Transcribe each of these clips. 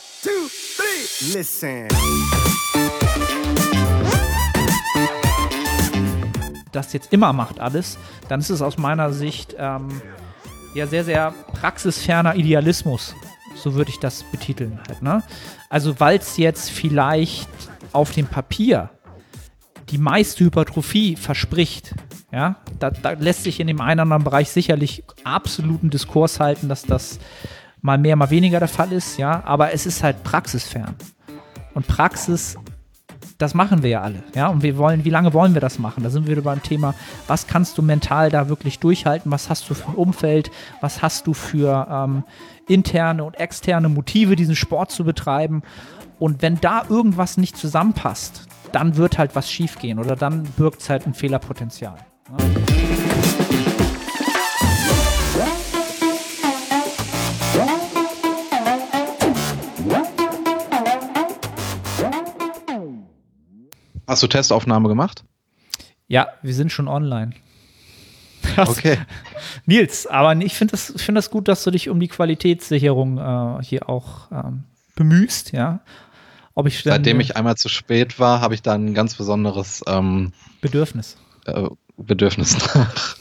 One, two, three. Listen. das jetzt immer macht alles, dann ist es aus meiner Sicht ähm, ja sehr, sehr praxisferner Idealismus. So würde ich das betiteln halt, ne? Also, weil es jetzt vielleicht auf dem Papier die meiste Hypertrophie verspricht, ja, da, da lässt sich in dem einen oder anderen Bereich sicherlich absoluten Diskurs halten, dass das mal mehr, mal weniger der Fall ist, ja, aber es ist halt praxisfern. Und Praxis das machen wir ja alle. Ja, und wir wollen, wie lange wollen wir das machen? Da sind wir wieder beim Thema, was kannst du mental da wirklich durchhalten? Was hast du für ein Umfeld? Was hast du für ähm, interne und externe Motive, diesen Sport zu betreiben? Und wenn da irgendwas nicht zusammenpasst, dann wird halt was schiefgehen oder dann birgt es halt ein Fehlerpotenzial. Ja. Hast du Testaufnahme gemacht? Ja, wir sind schon online. Okay. Nils, aber ich finde das, find das gut, dass du dich um die Qualitätssicherung äh, hier auch ähm, bemühst, ja. Ob ich dann, Seitdem ich einmal zu spät war, habe ich da ein ganz besonderes ähm, Bedürfnis. äh, Bedürfnis nach.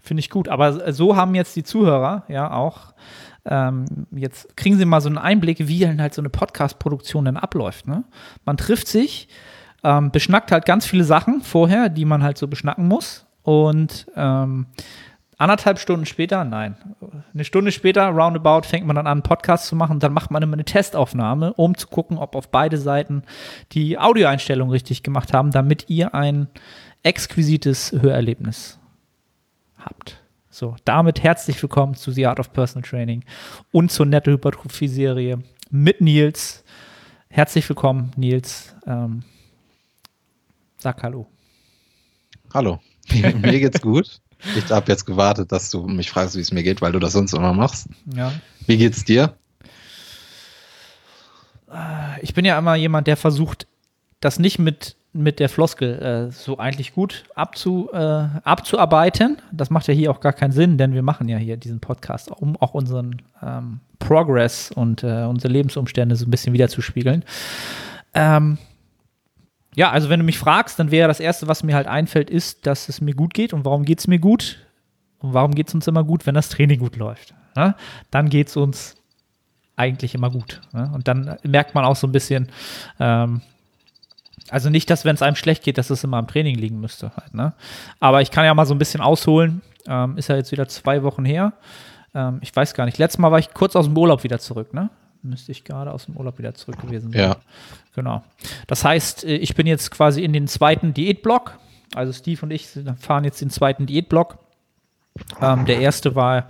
Finde ich gut. Aber so haben jetzt die Zuhörer ja auch. Ähm, jetzt kriegen sie mal so einen Einblick, wie halt so eine Podcast-Produktion dann abläuft. Ne? Man trifft sich, ähm, beschnackt halt ganz viele Sachen vorher, die man halt so beschnacken muss. Und ähm, anderthalb Stunden später, nein, eine Stunde später, roundabout, fängt man dann an, einen Podcast zu machen. Dann macht man immer eine Testaufnahme, um zu gucken, ob auf beide Seiten die Audioeinstellungen richtig gemacht haben, damit ihr ein exquisites Hörerlebnis habt. So, damit herzlich willkommen zu The Art of Personal Training und zur Nette Hypertrophie-Serie mit Nils. Herzlich willkommen, Nils. Ähm, sag Hallo. Hallo. Mir, geht's gut. Ich habe jetzt gewartet, dass du mich fragst, wie es mir geht, weil du das sonst immer machst. Ja. Wie geht's dir? Ich bin ja immer jemand, der versucht, das nicht mit, mit der Floskel äh, so eigentlich gut abzu, äh, abzuarbeiten. Das macht ja hier auch gar keinen Sinn, denn wir machen ja hier diesen Podcast, um auch unseren ähm, Progress und äh, unsere Lebensumstände so ein bisschen wiederzuspiegeln. Ähm, ja, also wenn du mich fragst, dann wäre das Erste, was mir halt einfällt, ist, dass es mir gut geht. Und warum geht es mir gut? Und warum geht es uns immer gut, wenn das Training gut läuft? Ne? Dann geht es uns eigentlich immer gut. Ne? Und dann merkt man auch so ein bisschen, ähm, also nicht, dass wenn es einem schlecht geht, dass es immer am Training liegen müsste. Halt, ne? Aber ich kann ja mal so ein bisschen ausholen. Ähm, ist ja jetzt wieder zwei Wochen her. Ähm, ich weiß gar nicht. Letztes Mal war ich kurz aus dem Urlaub wieder zurück, ne? Müsste ich gerade aus dem Urlaub wieder zurück gewesen sein. Ja. Genau. Das heißt, äh, ich bin jetzt quasi in den zweiten Diätblock. Also Steve und ich fahren jetzt den zweiten Diätblock. Ähm, der erste war,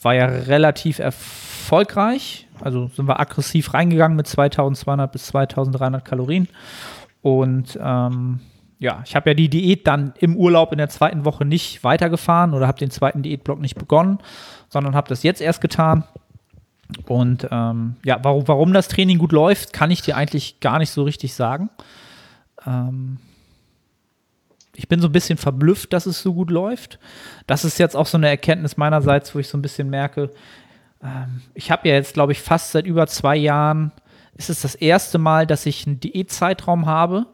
war ja relativ erfolgreich. Also sind wir aggressiv reingegangen mit 2200 bis 2300 Kalorien. Und ähm, ja, ich habe ja die Diät dann im Urlaub in der zweiten Woche nicht weitergefahren oder habe den zweiten Diätblock nicht begonnen, sondern habe das jetzt erst getan. Und ähm, ja, warum, warum das Training gut läuft, kann ich dir eigentlich gar nicht so richtig sagen. Ähm, ich bin so ein bisschen verblüfft, dass es so gut läuft. Das ist jetzt auch so eine Erkenntnis meinerseits, wo ich so ein bisschen merke, ähm, ich habe ja jetzt, glaube ich, fast seit über zwei Jahren, ist es das erste Mal, dass ich einen Diätzeitraum habe,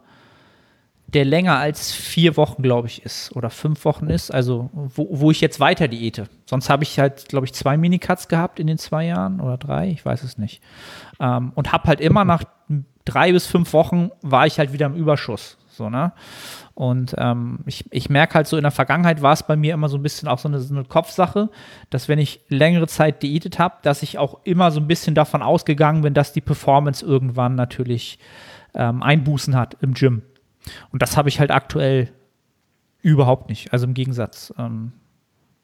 der länger als vier Wochen, glaube ich, ist oder fünf Wochen ist, also wo, wo ich jetzt weiter diete. Sonst habe ich halt, glaube ich, zwei Minicuts gehabt in den zwei Jahren oder drei, ich weiß es nicht. Ähm, und habe halt immer nach drei bis fünf Wochen war ich halt wieder im Überschuss. So, ne? Und ähm, ich, ich merke halt so, in der Vergangenheit war es bei mir immer so ein bisschen auch so eine, so eine Kopfsache, dass wenn ich längere Zeit diätet habe, dass ich auch immer so ein bisschen davon ausgegangen bin, dass die Performance irgendwann natürlich ähm, Einbußen hat im Gym. Und das habe ich halt aktuell überhaupt nicht. Also im Gegensatz. Ähm,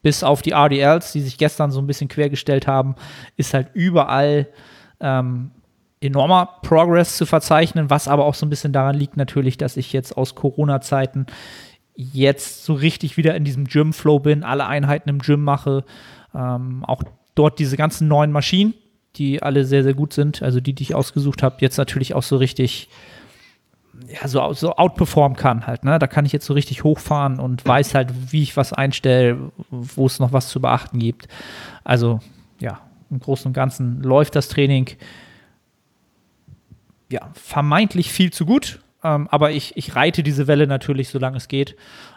bis auf die RDLs, die sich gestern so ein bisschen quergestellt haben, ist halt überall ähm, enormer Progress zu verzeichnen, was aber auch so ein bisschen daran liegt natürlich, dass ich jetzt aus Corona-Zeiten jetzt so richtig wieder in diesem Gym-Flow bin, alle Einheiten im Gym mache, ähm, auch dort diese ganzen neuen Maschinen, die alle sehr, sehr gut sind, also die, die ich ausgesucht habe, jetzt natürlich auch so richtig ja, so, so outperformen kann halt, ne? Da kann ich jetzt so richtig hochfahren und weiß halt, wie ich was einstelle, wo es noch was zu beachten gibt. Also, ja, im Großen und Ganzen läuft das Training ja, vermeintlich viel zu gut. Ähm, aber ich, ich reite diese Welle natürlich, solange es geht,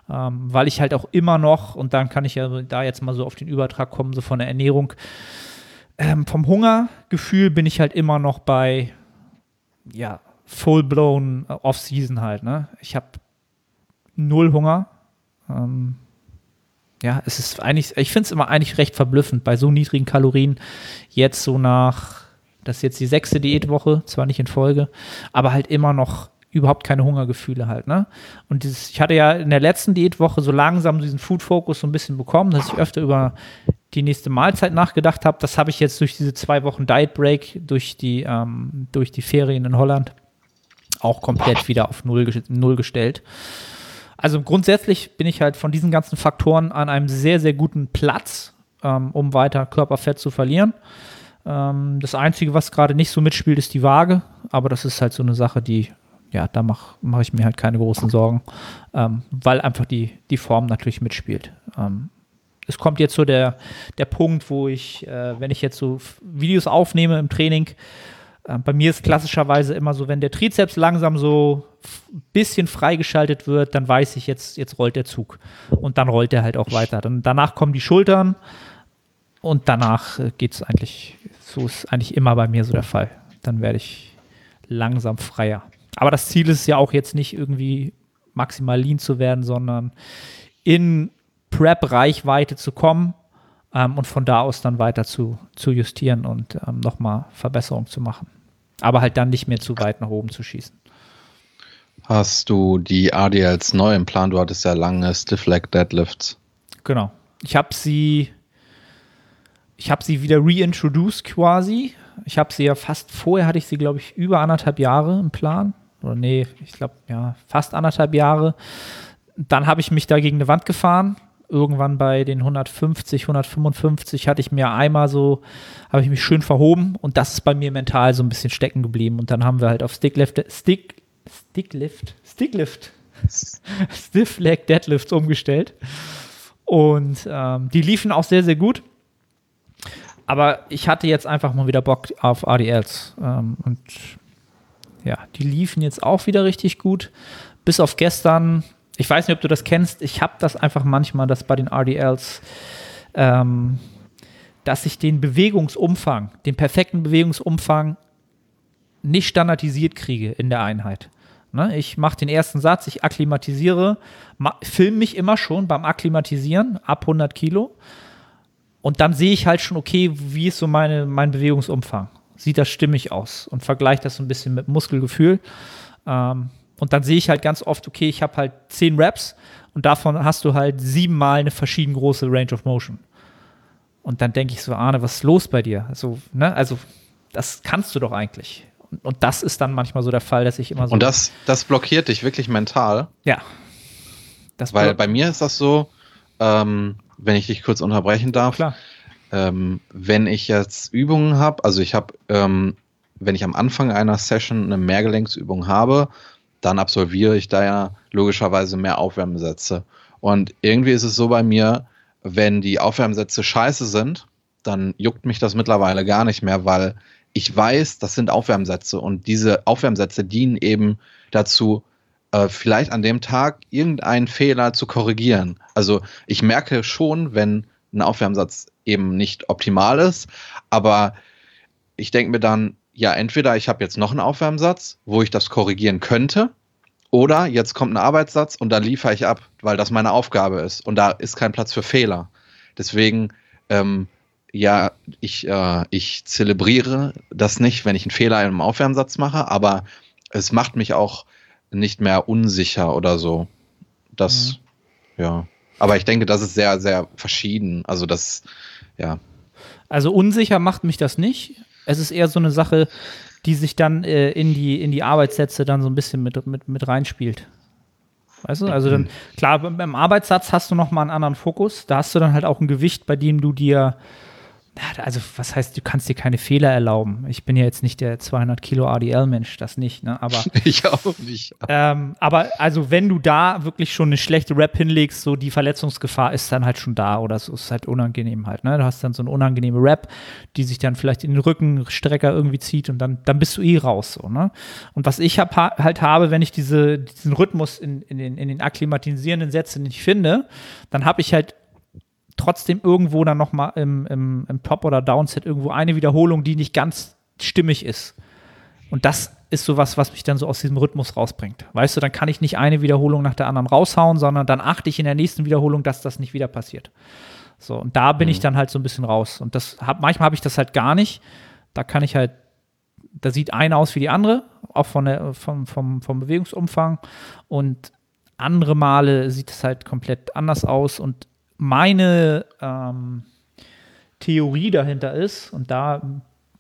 ähm, weil ich halt auch immer noch, und dann kann ich ja da jetzt mal so auf den Übertrag kommen, so von der Ernährung, ähm, vom Hungergefühl bin ich halt immer noch bei, ja, full-blown Off-Season halt. Ne? Ich habe null Hunger. Ähm, ja, es ist eigentlich, ich finde es immer eigentlich recht verblüffend, bei so niedrigen Kalorien jetzt so nach, das ist jetzt die sechste Diätwoche, zwar nicht in Folge, aber halt immer noch überhaupt keine Hungergefühle halt, ne? Und dieses, ich hatte ja in der letzten Diätwoche so langsam diesen Food-Focus so ein bisschen bekommen, dass ich öfter über die nächste Mahlzeit nachgedacht habe. Das habe ich jetzt durch diese zwei Wochen Diet Break, durch die, ähm, durch die Ferien in Holland auch komplett wieder auf Null, Null gestellt. Also grundsätzlich bin ich halt von diesen ganzen Faktoren an einem sehr, sehr guten Platz, ähm, um weiter Körperfett zu verlieren. Ähm, das Einzige, was gerade nicht so mitspielt, ist die Waage. Aber das ist halt so eine Sache, die, ja, da mache mach ich mir halt keine großen Sorgen, ähm, weil einfach die, die Form natürlich mitspielt. Ähm, es kommt jetzt so der, der Punkt, wo ich, äh, wenn ich jetzt so Videos aufnehme im Training, bei mir ist klassischerweise immer so, wenn der Trizeps langsam so ein bisschen freigeschaltet wird, dann weiß ich, jetzt, jetzt rollt der Zug. Und dann rollt er halt auch weiter. Dann, danach kommen die Schultern und danach äh, geht es eigentlich, so ist eigentlich immer bei mir so der Fall. Dann werde ich langsam freier. Aber das Ziel ist ja auch jetzt nicht irgendwie maximal lean zu werden, sondern in Prep-Reichweite zu kommen ähm, und von da aus dann weiter zu, zu justieren und ähm, nochmal Verbesserungen zu machen. Aber halt dann nicht mehr zu weit nach oben zu schießen. Hast du die ADLs neu im Plan? Du hattest ja lange Stiff Leg Deadlifts. Genau. Ich habe sie, ich habe sie wieder reintroduced quasi. Ich habe sie ja fast vorher hatte ich sie glaube ich über anderthalb Jahre im Plan oder nee, ich glaube ja fast anderthalb Jahre. Dann habe ich mich da gegen eine Wand gefahren irgendwann bei den 150, 155 hatte ich mir einmal so, habe ich mich schön verhoben und das ist bei mir mental so ein bisschen stecken geblieben. Und dann haben wir halt auf Sticklift, Stick, Sticklift, Sticklift, Stiff Leg Deadlifts umgestellt. Und ähm, die liefen auch sehr, sehr gut. Aber ich hatte jetzt einfach mal wieder Bock auf ADLs. Ähm, und ja, die liefen jetzt auch wieder richtig gut. Bis auf gestern ich weiß nicht, ob du das kennst, ich habe das einfach manchmal, dass bei den RDLs, ähm, dass ich den Bewegungsumfang, den perfekten Bewegungsumfang nicht standardisiert kriege in der Einheit. Ne? Ich mache den ersten Satz, ich akklimatisiere, filme mich immer schon beim Akklimatisieren ab 100 Kilo und dann sehe ich halt schon, okay, wie ist so meine, mein Bewegungsumfang? Sieht das stimmig aus und vergleiche das so ein bisschen mit Muskelgefühl. Ähm, und dann sehe ich halt ganz oft, okay, ich habe halt zehn Reps und davon hast du halt siebenmal eine verschieden große Range of Motion. Und dann denke ich so, Arne, was ist los bei dir? Also, ne, also das kannst du doch eigentlich. Und, und das ist dann manchmal so der Fall, dass ich immer so. Und das, das blockiert dich wirklich mental? Ja. Weil bei mir ist das so, ähm, wenn ich dich kurz unterbrechen darf. Klar. Ähm, wenn ich jetzt Übungen habe, also ich habe, ähm, wenn ich am Anfang einer Session eine Mehrgelenksübung habe, dann absolviere ich da ja logischerweise mehr Aufwärmsätze. Und irgendwie ist es so bei mir, wenn die Aufwärmsätze scheiße sind, dann juckt mich das mittlerweile gar nicht mehr, weil ich weiß, das sind Aufwärmsätze und diese Aufwärmsätze dienen eben dazu, äh, vielleicht an dem Tag irgendeinen Fehler zu korrigieren. Also ich merke schon, wenn ein Aufwärmsatz eben nicht optimal ist, aber ich denke mir dann, ja, entweder ich habe jetzt noch einen Aufwärmsatz, wo ich das korrigieren könnte, oder jetzt kommt ein Arbeitssatz und dann liefere ich ab, weil das meine Aufgabe ist. Und da ist kein Platz für Fehler. Deswegen, ähm, ja, ich, äh, ich zelebriere das nicht, wenn ich einen Fehler in einem Aufwärmsatz mache, aber es macht mich auch nicht mehr unsicher oder so. Das, mhm. ja. Aber ich denke, das ist sehr, sehr verschieden. Also das, ja. Also unsicher macht mich das nicht. Es ist eher so eine Sache, die sich dann äh, in, die, in die Arbeitssätze dann so ein bisschen mit, mit, mit reinspielt. Weißt du? Also dann, klar, beim Arbeitssatz hast du nochmal einen anderen Fokus. Da hast du dann halt auch ein Gewicht, bei dem du dir also was heißt, du kannst dir keine Fehler erlauben. Ich bin ja jetzt nicht der 200 Kilo ADL-Mensch, das nicht, ne? Aber ich auch nicht. Ähm, aber also wenn du da wirklich schon eine schlechte Rap hinlegst, so die Verletzungsgefahr ist dann halt schon da oder so ist halt unangenehm halt, ne? Du hast dann so eine unangenehme Rap, die sich dann vielleicht in den Rückenstrecker irgendwie zieht und dann, dann bist du eh raus, so, ne? Und was ich hab, halt habe, wenn ich diese, diesen Rhythmus in, in, den, in den akklimatisierenden Sätzen nicht finde, dann habe ich halt trotzdem irgendwo dann nochmal im, im, im Top- oder Downset irgendwo eine Wiederholung, die nicht ganz stimmig ist. Und das ist sowas, was mich dann so aus diesem Rhythmus rausbringt. Weißt du, dann kann ich nicht eine Wiederholung nach der anderen raushauen, sondern dann achte ich in der nächsten Wiederholung, dass das nicht wieder passiert. So, und da bin mhm. ich dann halt so ein bisschen raus. Und das hab, manchmal habe ich das halt gar nicht. Da kann ich halt, da sieht eine aus wie die andere, auch von der, vom, vom, vom Bewegungsumfang. Und andere Male sieht es halt komplett anders aus. Und meine ähm, Theorie dahinter ist, und da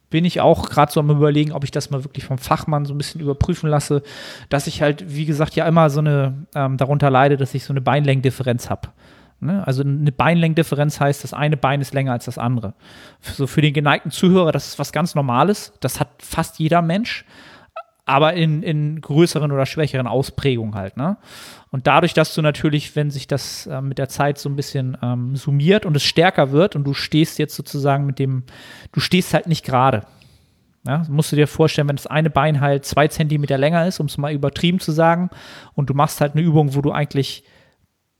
bin ich auch gerade so am überlegen, ob ich das mal wirklich vom Fachmann so ein bisschen überprüfen lasse, dass ich halt, wie gesagt, ja immer so eine, ähm, darunter leide, dass ich so eine Beinlängendifferenz habe. Ne? Also eine Beinlängendifferenz heißt, das eine Bein ist länger als das andere. So für den geneigten Zuhörer, das ist was ganz Normales. Das hat fast jeder Mensch aber in, in größeren oder schwächeren Ausprägungen halt. Ne? Und dadurch, dass du natürlich, wenn sich das äh, mit der Zeit so ein bisschen ähm, summiert und es stärker wird und du stehst jetzt sozusagen mit dem, du stehst halt nicht gerade. Ja, musst du dir vorstellen, wenn das eine Bein halt zwei Zentimeter länger ist, um es mal übertrieben zu sagen, und du machst halt eine Übung, wo du eigentlich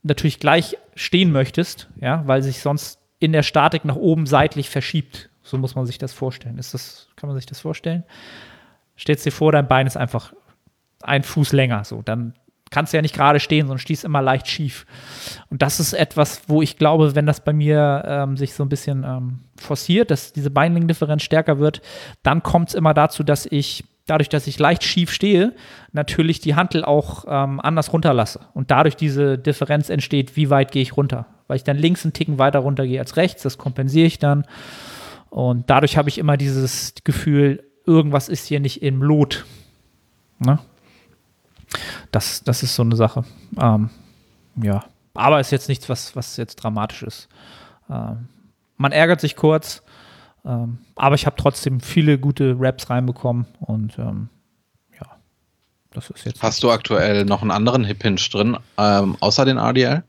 natürlich gleich stehen möchtest, ja, weil sich sonst in der Statik nach oben seitlich verschiebt. So muss man sich das vorstellen. Ist das, kann man sich das vorstellen? Stellst dir vor, dein Bein ist einfach ein Fuß länger, so, dann kannst du ja nicht gerade stehen, sondern stehst immer leicht schief. Und das ist etwas, wo ich glaube, wenn das bei mir ähm, sich so ein bisschen ähm, forciert, dass diese Beinlängendifferenz stärker wird, dann kommt es immer dazu, dass ich dadurch, dass ich leicht schief stehe, natürlich die Hantel auch ähm, anders runterlasse. Und dadurch diese Differenz entsteht, wie weit gehe ich runter. Weil ich dann links einen Ticken weiter runter gehe als rechts, das kompensiere ich dann. Und dadurch habe ich immer dieses Gefühl, irgendwas ist hier nicht im Lot. Ne? Das, das ist so eine Sache. Ähm, ja, aber ist jetzt nichts, was, was jetzt dramatisch ist. Ähm, man ärgert sich kurz, ähm, aber ich habe trotzdem viele gute Raps reinbekommen und ähm, ja, das ist jetzt. Hast du aktuell noch einen anderen Hip Hinge drin, ähm, außer den RDL?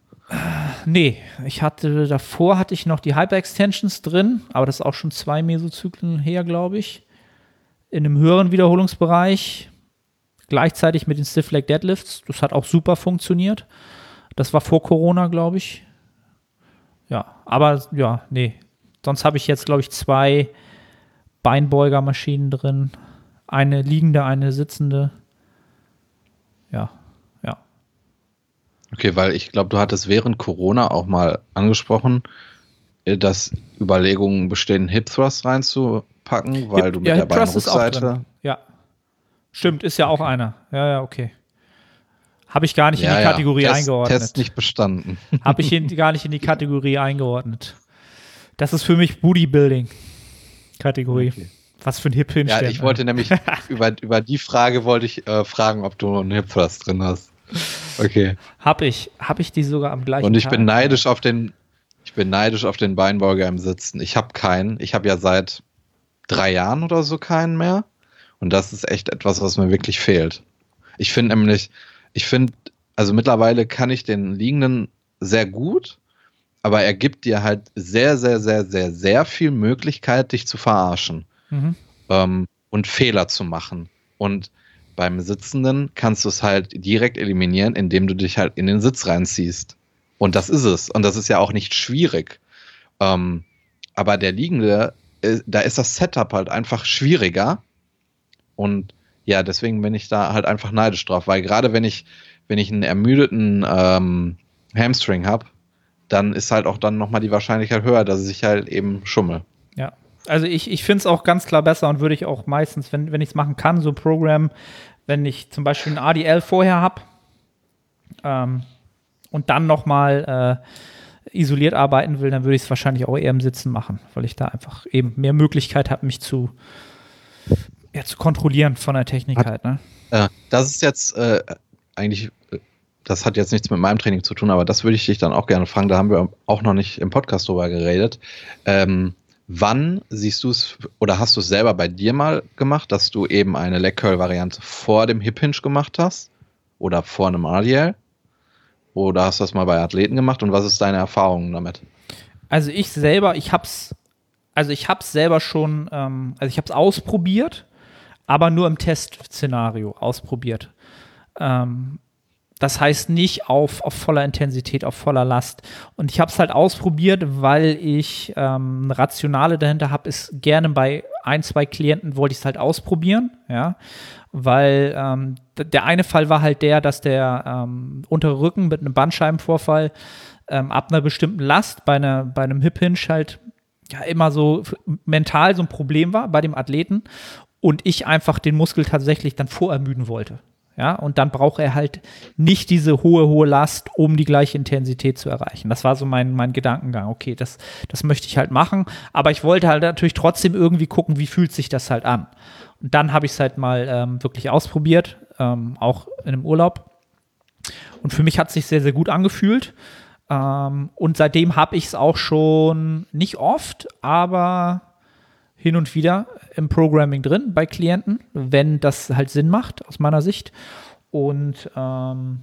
Nee, ich hatte davor hatte ich noch die Hyper Extensions drin, aber das ist auch schon zwei Mesozyklen her, glaube ich in einem höheren Wiederholungsbereich, gleichzeitig mit den Stiff Leg Deadlifts. Das hat auch super funktioniert. Das war vor Corona, glaube ich. Ja, aber ja, nee. Sonst habe ich jetzt, glaube ich, zwei Beinbeugermaschinen drin. Eine liegende, eine sitzende. Ja, ja. Okay, weil ich glaube, du hattest während Corona auch mal angesprochen, äh, dass Überlegungen bestehen, Hip Thrust reinzu packen, weil Hip, du mit ja, der Beinrückseite. Ja. Stimmt, ist ja auch einer. Ja, ja, okay. Habe ich gar nicht ja, in die Kategorie ja. Test, eingeordnet. Test nicht bestanden. Habe ich in, gar nicht in die Kategorie eingeordnet. Das ist für mich Booty-Building-Kategorie. Okay. Was für ein hip Ja, ich wollte nämlich über, über die Frage wollte ich äh, fragen, ob du einen Hip Thrust drin hast. Okay. Hab ich. Hab ich die sogar am gleichen Und ich Tag. bin neidisch auf den ich bin neidisch auf den Beinbeuger im Sitzen. Ich habe keinen. Ich habe ja seit drei Jahren oder so keinen mehr. Und das ist echt etwas, was mir wirklich fehlt. Ich finde nämlich, ich finde, also mittlerweile kann ich den liegenden sehr gut, aber er gibt dir halt sehr, sehr, sehr, sehr, sehr viel Möglichkeit, dich zu verarschen mhm. ähm, und Fehler zu machen. Und beim Sitzenden kannst du es halt direkt eliminieren, indem du dich halt in den Sitz reinziehst. Und das ist es. Und das ist ja auch nicht schwierig. Ähm, aber der Liegende da ist das Setup halt einfach schwieriger. Und ja, deswegen bin ich da halt einfach neidisch drauf, weil gerade wenn ich, wenn ich einen ermüdeten ähm, Hamstring habe, dann ist halt auch dann nochmal die Wahrscheinlichkeit höher, dass ich halt eben schummel. Ja, also ich, ich finde es auch ganz klar besser und würde ich auch meistens, wenn, wenn ich es machen kann, so Programm, wenn ich zum Beispiel ein ADL vorher habe ähm, und dann nochmal äh, isoliert arbeiten will, dann würde ich es wahrscheinlich auch eher im Sitzen machen, weil ich da einfach eben mehr Möglichkeit habe, mich zu, ja, zu kontrollieren von der Technik hat, halt. Ne? Äh, das ist jetzt äh, eigentlich, das hat jetzt nichts mit meinem Training zu tun, aber das würde ich dich dann auch gerne fragen. Da haben wir auch noch nicht im Podcast drüber geredet. Ähm, wann siehst du es oder hast du es selber bei dir mal gemacht, dass du eben eine Leg Curl Variante vor dem Hip Hinge gemacht hast oder vor einem RDL? Oder hast du das mal bei Athleten gemacht und was ist deine Erfahrung damit? Also ich selber, ich hab's, also ich hab's selber schon, ähm, also ich hab's ausprobiert, aber nur im Testszenario ausprobiert. Ähm, das heißt nicht auf, auf voller Intensität, auf voller Last. Und ich habe es halt ausprobiert, weil ich ähm, Rationale dahinter habe, ist gerne bei ein, zwei Klienten wollte ich es halt ausprobieren, ja. Weil ähm, der eine Fall war halt der, dass der ähm, untere Rücken mit einem Bandscheibenvorfall ähm, ab einer bestimmten Last bei, einer, bei einem Hip Hinge halt ja immer so mental so ein Problem war bei dem Athleten und ich einfach den Muskel tatsächlich dann vorermüden wollte. Ja, und dann braucht er halt nicht diese hohe, hohe Last, um die gleiche Intensität zu erreichen. Das war so mein, mein Gedankengang. Okay, das, das möchte ich halt machen. Aber ich wollte halt natürlich trotzdem irgendwie gucken, wie fühlt sich das halt an. Und dann habe ich es halt mal ähm, wirklich ausprobiert, ähm, auch in einem Urlaub. Und für mich hat es sich sehr, sehr gut angefühlt. Ähm, und seitdem habe ich es auch schon nicht oft, aber hin und wieder im Programming drin bei Klienten, wenn das halt Sinn macht, aus meiner Sicht. Und ähm,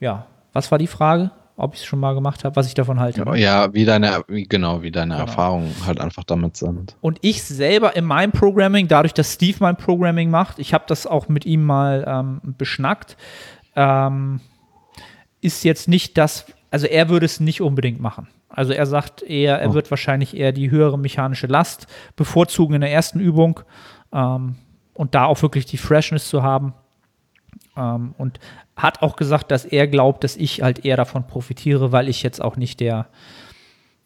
ja, was war die Frage? Ob ich es schon mal gemacht habe, was ich davon halte. Ja, wie deine, wie, genau, wie deine genau. Erfahrungen halt einfach damit sind. Und ich selber in meinem Programming, dadurch, dass Steve mein Programming macht, ich habe das auch mit ihm mal ähm, beschnackt, ähm, ist jetzt nicht das, also er würde es nicht unbedingt machen. Also er sagt eher, er oh. wird wahrscheinlich eher die höhere mechanische Last bevorzugen in der ersten Übung ähm, und da auch wirklich die Freshness zu haben. Ähm, und hat auch gesagt, dass er glaubt, dass ich halt eher davon profitiere, weil ich jetzt auch nicht der,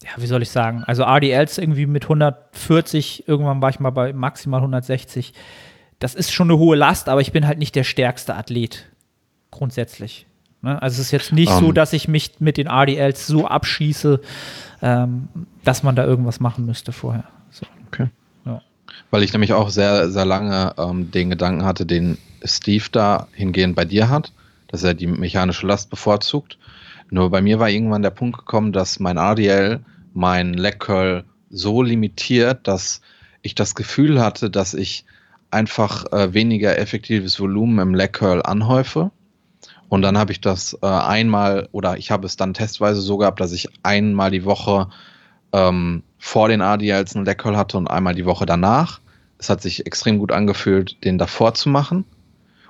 ja, wie soll ich sagen, also RDLs irgendwie mit 140, irgendwann war ich mal bei maximal 160. Das ist schon eine hohe Last, aber ich bin halt nicht der stärkste Athlet grundsätzlich. Ne? Also es ist jetzt nicht um. so, ähm. dass ich mich mit den RDLs so abschieße, ähm, dass man da irgendwas machen müsste vorher. So. Okay. Ja. Weil ich nämlich auch sehr, sehr lange ähm, den Gedanken hatte, den Steve da hingehend bei dir hat, dass er die mechanische Last bevorzugt. Nur bei mir war irgendwann der Punkt gekommen, dass mein RDL mein Leg Curl so limitiert, dass ich das Gefühl hatte, dass ich einfach äh, weniger effektives Volumen im Leg Curl anhäufe und dann habe ich das äh, einmal oder ich habe es dann testweise so gehabt, dass ich einmal die Woche ähm, vor den ADLs einen Leckerl hatte und einmal die Woche danach. Es hat sich extrem gut angefühlt, den davor zu machen.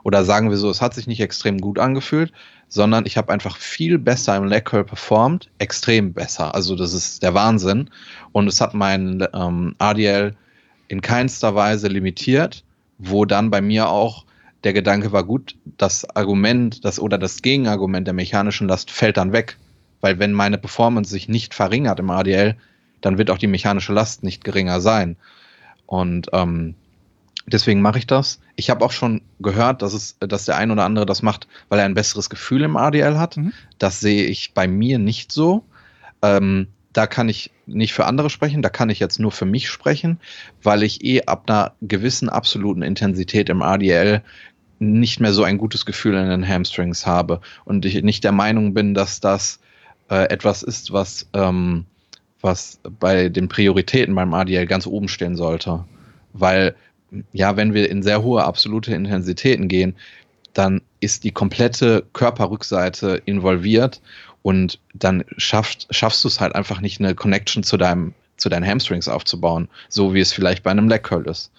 Oder sagen wir so, es hat sich nicht extrem gut angefühlt, sondern ich habe einfach viel besser im Leckerl performt, extrem besser. Also das ist der Wahnsinn. Und es hat mein ähm, ADL in keinster Weise limitiert, wo dann bei mir auch der Gedanke war gut, das Argument, das oder das Gegenargument der mechanischen Last fällt dann weg. Weil wenn meine Performance sich nicht verringert im ADL, dann wird auch die mechanische Last nicht geringer sein. Und ähm, deswegen mache ich das. Ich habe auch schon gehört, dass es, dass der ein oder andere das macht, weil er ein besseres Gefühl im ADL hat. Mhm. Das sehe ich bei mir nicht so. Ähm, da kann ich nicht für andere sprechen, da kann ich jetzt nur für mich sprechen, weil ich eh ab einer gewissen absoluten Intensität im ADL nicht mehr so ein gutes Gefühl in den Hamstrings habe und ich nicht der Meinung bin, dass das äh, etwas ist, was, ähm, was bei den Prioritäten beim ADL ganz oben stehen sollte. Weil, ja, wenn wir in sehr hohe absolute Intensitäten gehen, dann ist die komplette Körperrückseite involviert und dann schaffst, schaffst du es halt einfach nicht, eine Connection zu deinem, zu deinen Hamstrings aufzubauen, so wie es vielleicht bei einem Leg Curl ist.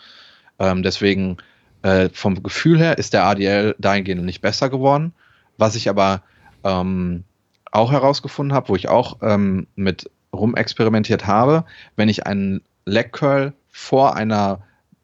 Ähm, deswegen äh, vom Gefühl her ist der ADL dahingehend nicht besser geworden. Was ich aber ähm, auch herausgefunden habe, wo ich auch ähm, mit rumexperimentiert habe, wenn ich einen Leg Curl vor einer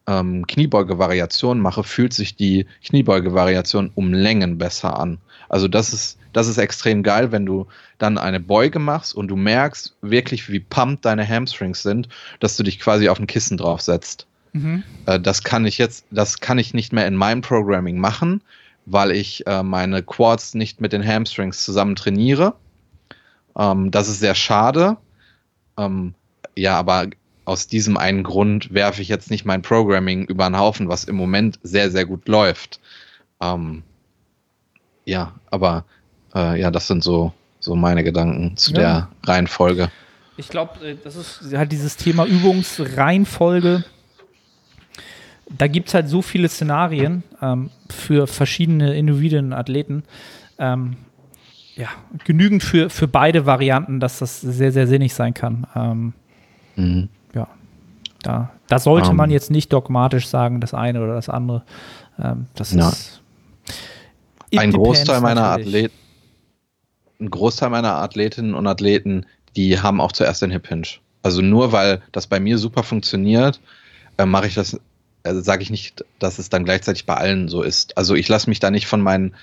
ähm, Kniebeuge-Variation mache, fühlt sich die Kniebeuge-Variation um Längen besser an. Also das ist, das ist extrem geil, wenn du dann eine Beuge machst und du merkst wirklich, wie pumped deine Hamstrings sind, dass du dich quasi auf ein Kissen draufsetzt. Mhm. Äh, das kann ich jetzt, das kann ich nicht mehr in meinem Programming machen, weil ich äh, meine Quads nicht mit den Hamstrings zusammen trainiere. Ähm, das ist sehr schade. Ähm, ja, aber aus diesem einen Grund werfe ich jetzt nicht mein Programming über den Haufen, was im Moment sehr, sehr gut läuft. Ähm, ja, aber äh, ja, das sind so, so meine Gedanken zu ja. der Reihenfolge. Ich glaube, äh, das ist halt dieses Thema Übungsreihenfolge. Da gibt es halt so viele Szenarien ähm, für verschiedene Individuen, Athleten. Ähm, ja, genügend für, für beide Varianten, dass das sehr, sehr sinnig sein kann. Ähm, mhm. Da, da sollte um. man ähm. jetzt nicht dogmatisch sagen, das eine oder das andere. Ähm, das ja. ist. Ein Großteil meiner Athleten, ein Großteil meiner Athletinnen und Athleten, die haben auch zuerst den Hip Hinge. Also nur weil das bei mir super funktioniert, äh, mache ich das, äh, sage ich nicht, dass es dann gleichzeitig bei allen so ist. Also ich lasse mich da nicht von meinen,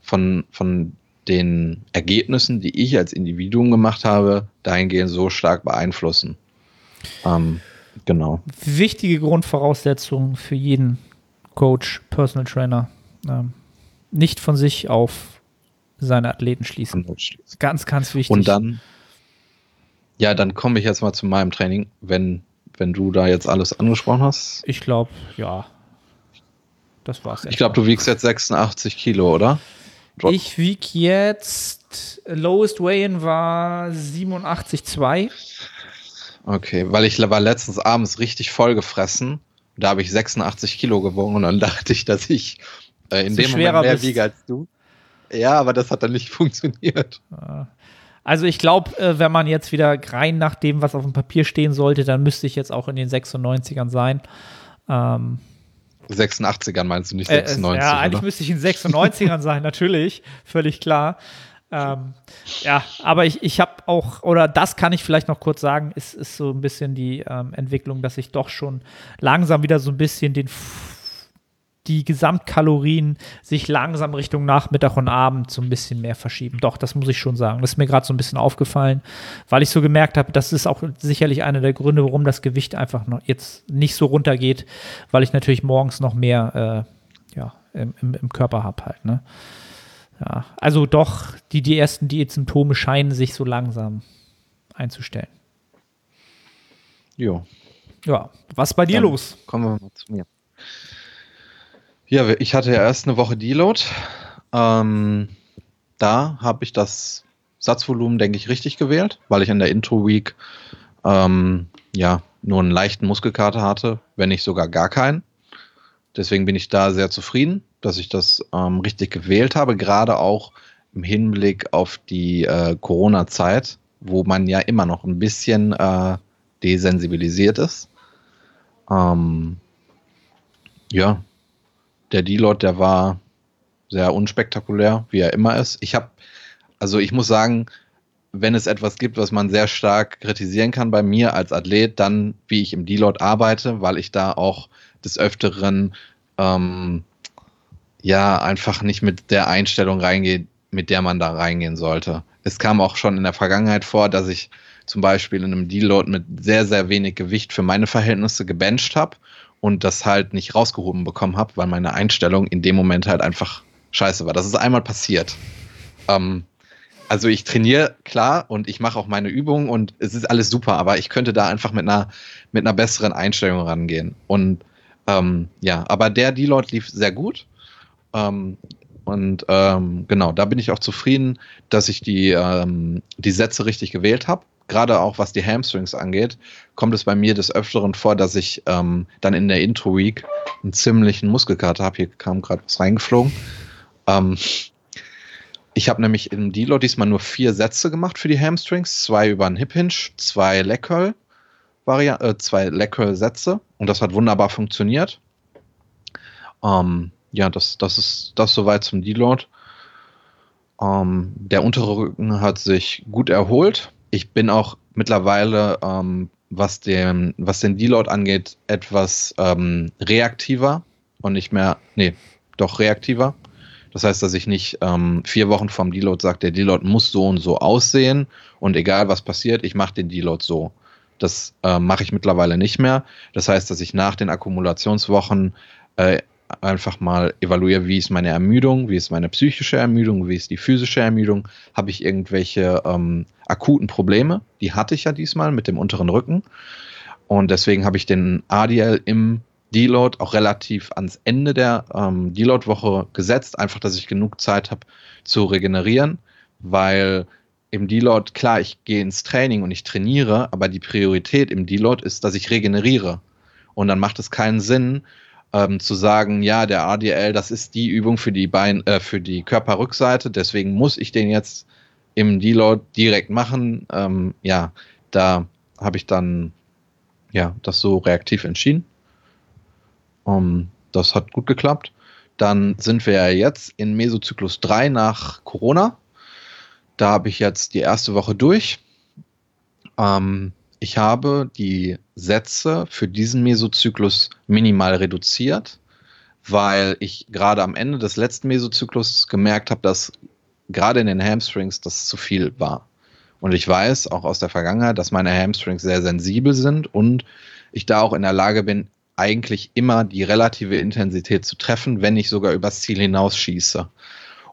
von, von den Ergebnissen, die ich als Individuum gemacht habe, dahingehend so stark beeinflussen. Ähm, genau. Wichtige Grundvoraussetzung für jeden Coach, Personal Trainer. Ähm, nicht von sich auf seine Athleten schließen. Ganz, ganz wichtig. Und dann, ja, dann komme ich jetzt mal zu meinem Training, wenn, wenn du da jetzt alles angesprochen hast. Ich glaube, ja. Das war's. Ich glaube, du wiegst jetzt 86 Kilo, oder? Ich wiege jetzt, lowest weigh-in war 87,2. Okay, weil ich war letztens abends richtig voll gefressen. Da habe ich 86 Kilo gewogen und dann dachte ich, dass ich äh, in dem Moment mehr wiege als du. Ja, aber das hat dann nicht funktioniert. Also ich glaube, äh, wenn man jetzt wieder rein nach dem, was auf dem Papier stehen sollte, dann müsste ich jetzt auch in den 96ern sein. Ähm, 86ern meinst du nicht 96? Äh, ja, eigentlich müsste ich in 96ern sein, natürlich, völlig klar. Ähm, ja, aber ich, ich habe auch, oder das kann ich vielleicht noch kurz sagen, ist, ist so ein bisschen die ähm, Entwicklung, dass ich doch schon langsam wieder so ein bisschen den die Gesamtkalorien sich langsam Richtung Nachmittag und Abend so ein bisschen mehr verschieben. Doch, das muss ich schon sagen. Das ist mir gerade so ein bisschen aufgefallen, weil ich so gemerkt habe, das ist auch sicherlich einer der Gründe, warum das Gewicht einfach noch jetzt nicht so runtergeht, weil ich natürlich morgens noch mehr äh, ja, im, im, im Körper habe halt. Ne? Ja, also doch, die, die ersten Diät-Symptome scheinen sich so langsam einzustellen. Jo. Ja, was bei dir Dann los? Kommen wir mal zu mir. Ja, ich hatte ja erst eine Woche Deload. Ähm, da habe ich das Satzvolumen, denke ich, richtig gewählt, weil ich in der Intro-Week ähm, ja nur einen leichten Muskelkater hatte, wenn nicht sogar gar keinen. Deswegen bin ich da sehr zufrieden, dass ich das ähm, richtig gewählt habe, gerade auch im Hinblick auf die äh, Corona-Zeit, wo man ja immer noch ein bisschen äh, desensibilisiert ist. Ähm, ja, der Deload, der war sehr unspektakulär, wie er immer ist. Ich habe, also ich muss sagen, wenn es etwas gibt, was man sehr stark kritisieren kann bei mir als Athlet, dann wie ich im Deload arbeite, weil ich da auch des Öfteren ähm, ja einfach nicht mit der Einstellung reingehe, mit der man da reingehen sollte. Es kam auch schon in der Vergangenheit vor, dass ich zum Beispiel in einem Deload mit sehr, sehr wenig Gewicht für meine Verhältnisse gebencht habe und das halt nicht rausgehoben bekommen habe, weil meine Einstellung in dem Moment halt einfach scheiße war. Das ist einmal passiert. Ähm, also ich trainiere klar und ich mache auch meine Übungen und es ist alles super, aber ich könnte da einfach mit einer mit einer besseren Einstellung rangehen. Und ähm, ja, aber der Deload lief sehr gut. Ähm, und ähm, genau, da bin ich auch zufrieden, dass ich die, ähm, die Sätze richtig gewählt habe gerade auch was die Hamstrings angeht, kommt es bei mir des Öfteren vor, dass ich ähm, dann in der Intro-Week einen ziemlichen Muskelkater habe. Hier kam gerade was reingeflogen. Ähm, ich habe nämlich im Deload diesmal nur vier Sätze gemacht für die Hamstrings, zwei über einen Hip Hinge, zwei Leg Curl, äh, zwei Leg Curl Sätze und das hat wunderbar funktioniert. Ähm, ja, das, das ist das soweit zum Deload. Ähm, der untere Rücken hat sich gut erholt ich bin auch mittlerweile, ähm, was, den, was den Deload angeht, etwas ähm, reaktiver und nicht mehr, nee, doch reaktiver. Das heißt, dass ich nicht ähm, vier Wochen vom Deload sage, der Deload muss so und so aussehen und egal was passiert, ich mache den Deload so. Das äh, mache ich mittlerweile nicht mehr. Das heißt, dass ich nach den Akkumulationswochen äh, einfach mal evaluiere, wie ist meine Ermüdung, wie ist meine psychische Ermüdung, wie ist die physische Ermüdung, habe ich irgendwelche ähm, akuten Probleme, die hatte ich ja diesmal mit dem unteren Rücken und deswegen habe ich den ADL im Deload auch relativ ans Ende der ähm, Deload-Woche gesetzt, einfach, dass ich genug Zeit habe zu regenerieren, weil im Deload, klar, ich gehe ins Training und ich trainiere, aber die Priorität im Deload ist, dass ich regeneriere. Und dann macht es keinen Sinn, ähm, zu sagen, ja, der ADL, das ist die Übung für die Bein, äh, für die Körperrückseite, deswegen muss ich den jetzt im Deload direkt machen. Ähm, ja, da habe ich dann ja das so reaktiv entschieden. Um, das hat gut geklappt. Dann sind wir ja jetzt in Mesozyklus 3 nach Corona. Da habe ich jetzt die erste Woche durch. Ähm, ich habe die Sätze für diesen Mesozyklus minimal reduziert, weil ich gerade am Ende des letzten Mesozyklus gemerkt habe, dass gerade in den Hamstrings das zu viel war. Und ich weiß auch aus der Vergangenheit, dass meine Hamstrings sehr sensibel sind und ich da auch in der Lage bin, eigentlich immer die relative Intensität zu treffen, wenn ich sogar übers Ziel hinausschieße.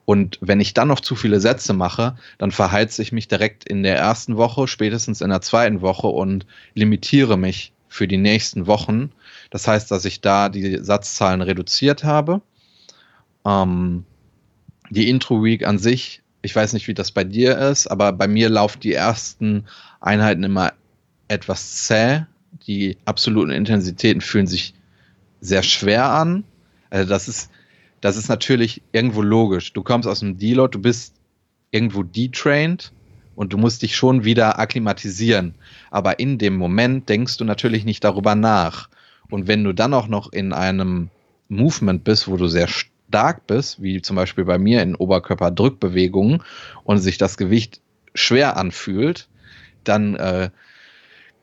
Und wenn ich dann noch zu viele Sätze mache, dann verheize ich mich direkt in der ersten Woche, spätestens in der zweiten Woche und limitiere mich für die nächsten Wochen. Das heißt, dass ich da die Satzzahlen reduziert habe. Ähm, die Intro-Week an sich, ich weiß nicht, wie das bei dir ist, aber bei mir laufen die ersten Einheiten immer etwas zäh. Die absoluten Intensitäten fühlen sich sehr schwer an. Also das ist, das ist natürlich irgendwo logisch. Du kommst aus dem Deload, du bist irgendwo detrained und du musst dich schon wieder akklimatisieren. Aber in dem Moment denkst du natürlich nicht darüber nach. Und wenn du dann auch noch in einem Movement bist, wo du sehr stark bist, wie zum Beispiel bei mir in Oberkörperdrückbewegungen und sich das Gewicht schwer anfühlt, dann äh,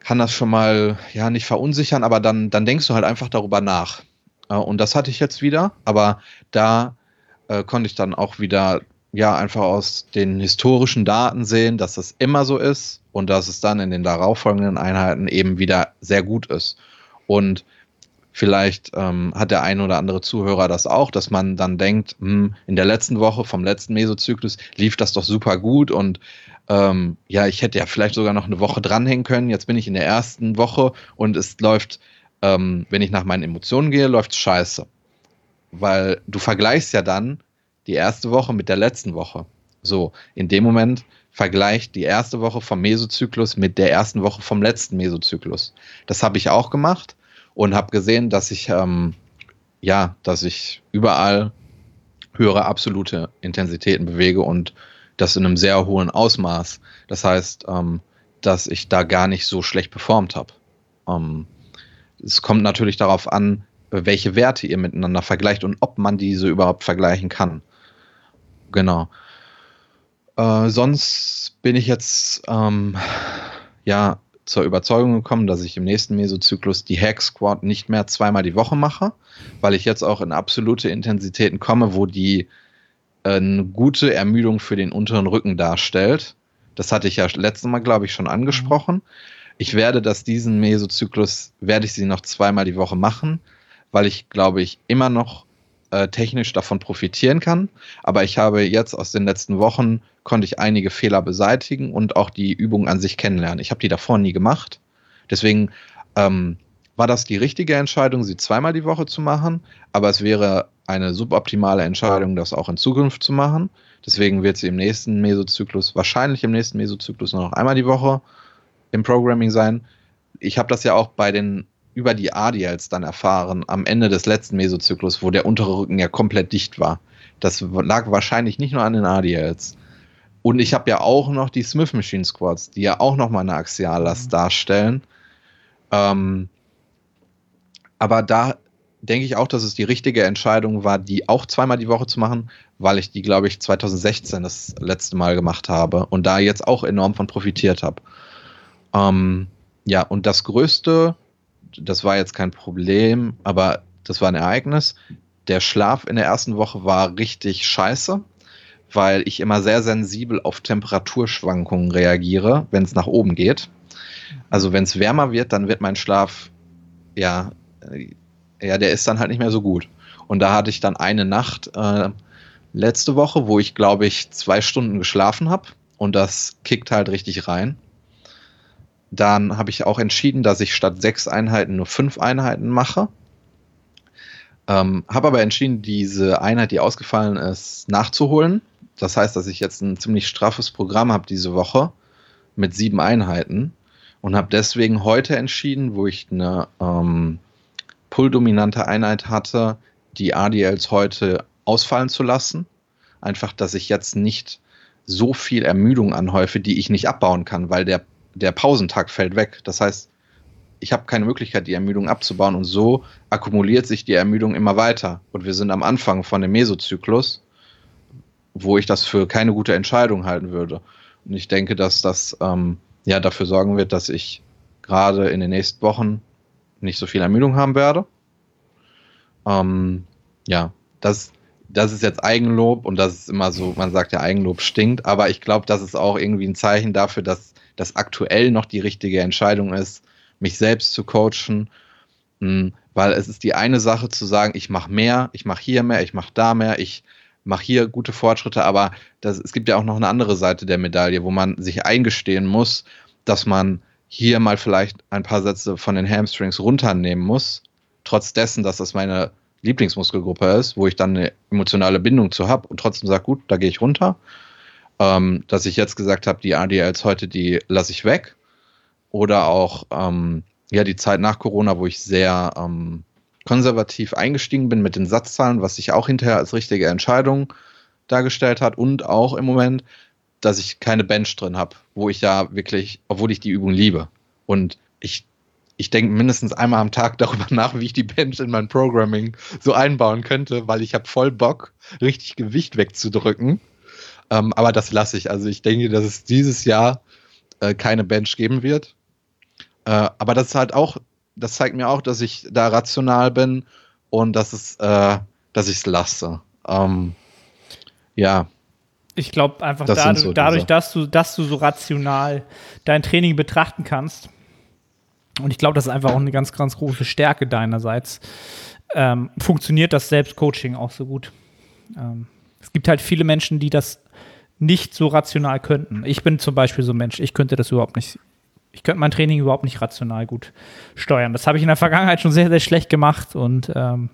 kann das schon mal ja nicht verunsichern, aber dann, dann denkst du halt einfach darüber nach. Und das hatte ich jetzt wieder, aber da äh, konnte ich dann auch wieder ja einfach aus den historischen Daten sehen, dass das immer so ist und dass es dann in den darauffolgenden Einheiten eben wieder sehr gut ist. Und Vielleicht ähm, hat der ein oder andere Zuhörer das auch, dass man dann denkt, hm, in der letzten Woche vom letzten Mesozyklus lief das doch super gut und ähm, ja, ich hätte ja vielleicht sogar noch eine Woche dranhängen können. Jetzt bin ich in der ersten Woche und es läuft, ähm, wenn ich nach meinen Emotionen gehe, läuft es scheiße. Weil du vergleichst ja dann die erste Woche mit der letzten Woche. So, in dem Moment vergleicht die erste Woche vom Mesozyklus mit der ersten Woche vom letzten Mesozyklus. Das habe ich auch gemacht und habe gesehen, dass ich ähm, ja, dass ich überall höhere absolute Intensitäten bewege und das in einem sehr hohen Ausmaß. Das heißt, ähm, dass ich da gar nicht so schlecht performt habe. Ähm, es kommt natürlich darauf an, welche Werte ihr miteinander vergleicht und ob man diese überhaupt vergleichen kann. Genau. Äh, sonst bin ich jetzt ähm, ja zur Überzeugung gekommen, dass ich im nächsten Mesozyklus die Hack Squad nicht mehr zweimal die Woche mache, weil ich jetzt auch in absolute Intensitäten komme, wo die eine gute Ermüdung für den unteren Rücken darstellt. Das hatte ich ja letztes Mal, glaube ich, schon angesprochen. Ich werde das diesen Mesozyklus, werde ich sie noch zweimal die Woche machen, weil ich, glaube ich, immer noch äh, technisch davon profitieren kann. Aber ich habe jetzt aus den letzten Wochen konnte ich einige Fehler beseitigen und auch die Übung an sich kennenlernen. Ich habe die davor nie gemacht. Deswegen ähm, war das die richtige Entscheidung, sie zweimal die Woche zu machen. Aber es wäre eine suboptimale Entscheidung, das auch in Zukunft zu machen. Deswegen wird sie im nächsten Mesozyklus, wahrscheinlich im nächsten Mesozyklus nur noch einmal die Woche im Programming sein. Ich habe das ja auch bei den über die ADLs dann erfahren, am Ende des letzten Mesozyklus, wo der untere Rücken ja komplett dicht war. Das lag wahrscheinlich nicht nur an den ADLs. Und ich habe ja auch noch die Smith Machine Squads, die ja auch noch mal eine Axiallast mhm. darstellen. Ähm, aber da denke ich auch, dass es die richtige Entscheidung war, die auch zweimal die Woche zu machen, weil ich die, glaube ich, 2016 das letzte Mal gemacht habe und da jetzt auch enorm von profitiert habe. Ähm, ja, und das größte das war jetzt kein Problem, aber das war ein Ereignis. Der Schlaf in der ersten Woche war richtig scheiße, weil ich immer sehr sensibel auf Temperaturschwankungen reagiere, wenn es nach oben geht. Also wenn es wärmer wird, dann wird mein Schlaf, ja, ja, der ist dann halt nicht mehr so gut. Und da hatte ich dann eine Nacht äh, letzte Woche, wo ich, glaube ich, zwei Stunden geschlafen habe. Und das kickt halt richtig rein. Dann habe ich auch entschieden, dass ich statt sechs Einheiten nur fünf Einheiten mache. Ähm, habe aber entschieden, diese Einheit, die ausgefallen ist, nachzuholen. das heißt, dass ich jetzt ein ziemlich straffes Programm habe diese Woche mit sieben Einheiten und habe deswegen heute entschieden, wo ich eine ähm, pull-dominante Einheit hatte, die ADLs heute ausfallen zu lassen. Einfach, dass ich jetzt nicht so viel Ermüdung anhäufe, die ich nicht abbauen kann, weil der, der Pausentag fällt weg. Das heißt, ich habe keine Möglichkeit, die Ermüdung abzubauen und so akkumuliert sich die Ermüdung immer weiter. Und wir sind am Anfang von dem Mesozyklus, wo ich das für keine gute Entscheidung halten würde. Und ich denke, dass das ähm, ja dafür sorgen wird, dass ich gerade in den nächsten Wochen nicht so viel Ermüdung haben werde. Ähm, ja, das, das ist jetzt Eigenlob und das ist immer so, man sagt ja, Eigenlob stinkt, aber ich glaube, das ist auch irgendwie ein Zeichen dafür, dass das aktuell noch die richtige Entscheidung ist, mich selbst zu coachen, hm, weil es ist die eine Sache zu sagen, ich mache mehr, ich mache hier mehr, ich mache da mehr, ich mache hier gute Fortschritte, aber das, es gibt ja auch noch eine andere Seite der Medaille, wo man sich eingestehen muss, dass man hier mal vielleicht ein paar Sätze von den Hamstrings runternehmen muss, trotz dessen, dass das meine Lieblingsmuskelgruppe ist, wo ich dann eine emotionale Bindung zu habe und trotzdem sage, gut, da gehe ich runter. Ähm, dass ich jetzt gesagt habe, die ADLs heute, die lasse ich weg oder auch ähm, ja die Zeit nach Corona, wo ich sehr ähm, konservativ eingestiegen bin mit den Satzzahlen, was sich auch hinterher als richtige Entscheidung dargestellt hat und auch im Moment, dass ich keine Bench drin habe, wo ich ja wirklich, obwohl ich die Übung liebe und ich ich denke mindestens einmal am Tag darüber nach, wie ich die Bench in mein Programming so einbauen könnte, weil ich habe voll Bock, richtig Gewicht wegzudrücken. Ähm, aber das lasse ich. Also ich denke, dass es dieses Jahr äh, keine Bench geben wird. Äh, aber das ist halt auch, das zeigt mir auch, dass ich da rational bin und dass es, äh, dass ich es lasse. Ähm, ja. Ich glaube einfach dadurch, so dadurch dass, du, dass du so rational dein Training betrachten kannst. Und ich glaube, das ist einfach auch eine ganz, ganz große Stärke deinerseits. Ähm, funktioniert das Selbstcoaching auch so gut. Ähm, es gibt halt viele Menschen, die das nicht so rational könnten. Ich bin zum Beispiel so ein Mensch, ich könnte das überhaupt nicht ich könnte mein Training überhaupt nicht rational gut steuern. Das habe ich in der Vergangenheit schon sehr, sehr schlecht gemacht und ähm,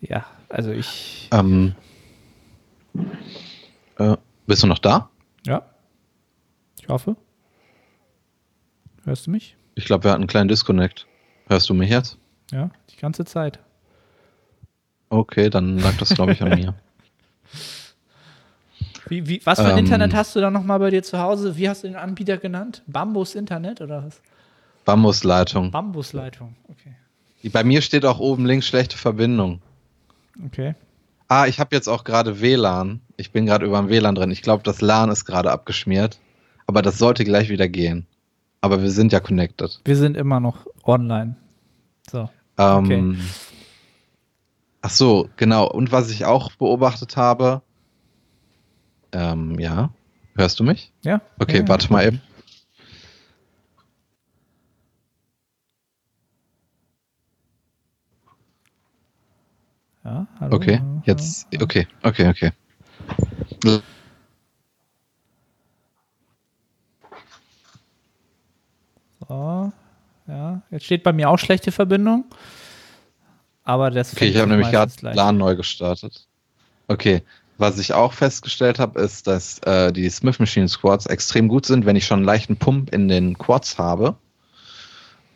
ja, also ich. Ähm, äh, bist du noch da? Ja. Ich hoffe. Hörst du mich? Ich glaube, wir hatten einen kleinen Disconnect. Hörst du mich jetzt? Ja, die ganze Zeit. Okay, dann lag das, glaube ich, an mir. Wie, wie, was für ein ähm, Internet hast du da nochmal bei dir zu Hause? Wie hast du den Anbieter genannt? Bambus Internet oder was? Bambusleitung. Bambusleitung, okay. Bei mir steht auch oben links schlechte Verbindung. Okay. Ah, ich habe jetzt auch gerade WLAN. Ich bin gerade über dem WLAN drin. Ich glaube, das LAN ist gerade abgeschmiert. Aber das sollte gleich wieder gehen. Aber wir sind ja connected. Wir sind immer noch online. So. Ähm, okay. Ach so, genau. Und was ich auch beobachtet habe, ähm, ja. Hörst du mich? Ja. Okay, ja, warte mal eben. Ja, hallo. Okay, jetzt, okay, okay, okay. So, ja, jetzt steht bei mir auch schlechte Verbindung. Aber das Okay, ich habe nämlich gerade LAN neu gestartet. Okay, was ich auch festgestellt habe, ist, dass äh, die Smith Machine Squats extrem gut sind, wenn ich schon einen leichten Pump in den Quads habe.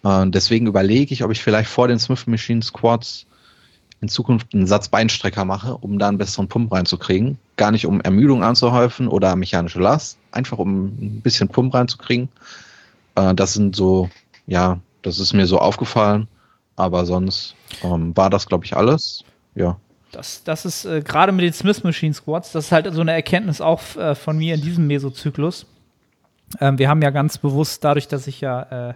Äh, deswegen überlege ich, ob ich vielleicht vor den Smith Machine Squats in Zukunft einen Satz Beinstrecker mache, um da einen besseren Pump reinzukriegen. Gar nicht um Ermüdung anzuhäufen oder mechanische Last, einfach um ein bisschen Pump reinzukriegen. Äh, das sind so, ja, das ist mir so aufgefallen. Aber sonst ähm, war das, glaube ich, alles. Ja. Das, das ist äh, gerade mit den Smith Machine Squats, das ist halt so eine Erkenntnis auch äh, von mir in diesem Mesozyklus. Ähm, wir haben ja ganz bewusst, dadurch, dass ich ja äh,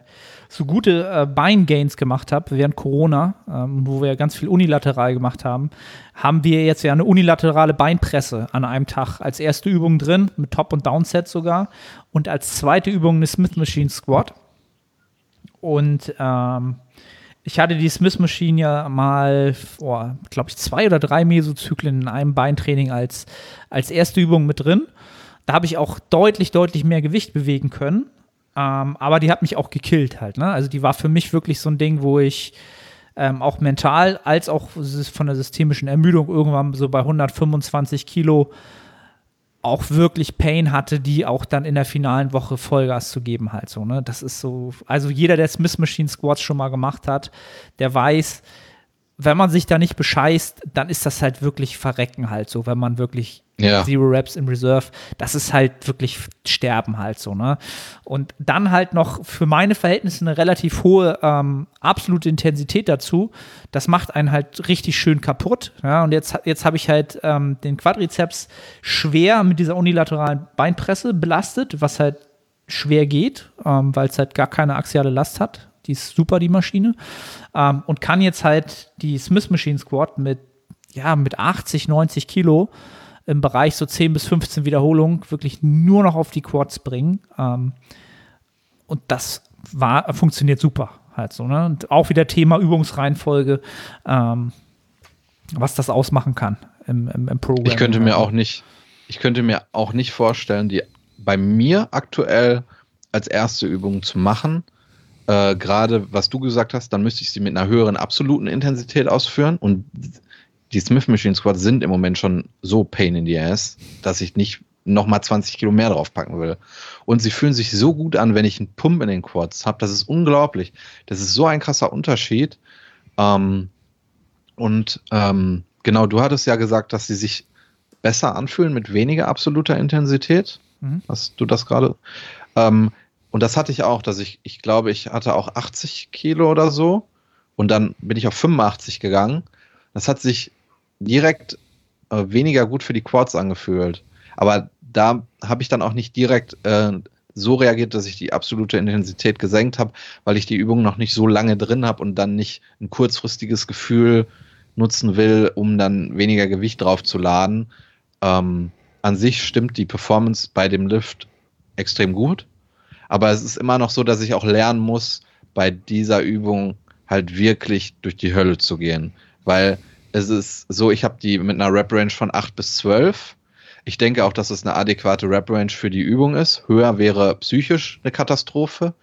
so gute äh, Beingains gemacht habe während Corona, ähm, wo wir ja ganz viel unilateral gemacht haben, haben wir jetzt ja eine unilaterale Beinpresse an einem Tag als erste Übung drin, mit Top- und Downset sogar, und als zweite Übung eine Smith Machine Squat. Und ähm, ich hatte die Smith Machine ja mal vor, glaube ich, zwei oder drei Mesozyklen in einem Beintraining als, als erste Übung mit drin. Da habe ich auch deutlich, deutlich mehr Gewicht bewegen können. Ähm, aber die hat mich auch gekillt halt. Ne? Also die war für mich wirklich so ein Ding, wo ich ähm, auch mental als auch von der systemischen Ermüdung irgendwann so bei 125 Kilo auch wirklich Pain hatte, die auch dann in der finalen Woche Vollgas zu geben halt so, ne? Das ist so, also jeder, der Smith Machine Squats schon mal gemacht hat, der weiß, wenn man sich da nicht bescheißt, dann ist das halt wirklich Verrecken halt so, wenn man wirklich Ja. Zero Reps in Reserve, das ist halt wirklich Sterben halt so, ne? Und dann halt noch für meine Verhältnisse eine relativ hohe ähm, absolute Intensität dazu, das macht einen halt richtig schön kaputt, ja? Und jetzt, jetzt habe ich halt ähm, den Quadrizeps schwer mit dieser unilateralen Beinpresse belastet, was halt schwer geht, ähm, weil es halt gar keine axiale Last hat. Die ist super, die Maschine. Ähm, und kann jetzt halt die Smith Machine Squat mit, ja, mit 80, 90 Kilo im Bereich so 10 bis 15 Wiederholungen wirklich nur noch auf die Quads bringen. Ähm, und das war, funktioniert super halt so. Ne? Und auch wieder Thema Übungsreihenfolge, ähm, was das ausmachen kann im, im, im Programm. Ich könnte mir auch nicht, ich könnte mir auch nicht vorstellen, die bei mir aktuell als erste Übung zu machen. Äh, Gerade was du gesagt hast, dann müsste ich sie mit einer höheren absoluten Intensität ausführen. Und die Smith Machine Squats sind im Moment schon so pain in the ass, dass ich nicht nochmal 20 Kilo mehr draufpacken will. Und sie fühlen sich so gut an, wenn ich einen Pump in den Quads habe. Das ist unglaublich. Das ist so ein krasser Unterschied. Ähm, und ähm, genau, du hattest ja gesagt, dass sie sich besser anfühlen mit weniger absoluter Intensität. Mhm. Hast du das gerade? Ähm, und das hatte ich auch, dass ich, ich glaube, ich hatte auch 80 Kilo oder so. Und dann bin ich auf 85 gegangen. Das hat sich direkt äh, weniger gut für die Quads angefühlt. Aber da habe ich dann auch nicht direkt äh, so reagiert, dass ich die absolute Intensität gesenkt habe, weil ich die Übung noch nicht so lange drin habe und dann nicht ein kurzfristiges Gefühl nutzen will, um dann weniger Gewicht drauf zu laden. Ähm, an sich stimmt die Performance bei dem Lift extrem gut. Aber es ist immer noch so, dass ich auch lernen muss, bei dieser Übung halt wirklich durch die Hölle zu gehen. Weil es ist so, ich habe die mit einer Rep-Range von 8 bis 12. Ich denke auch, dass es eine adäquate Rep-Range für die Übung ist. Höher wäre psychisch eine Katastrophe.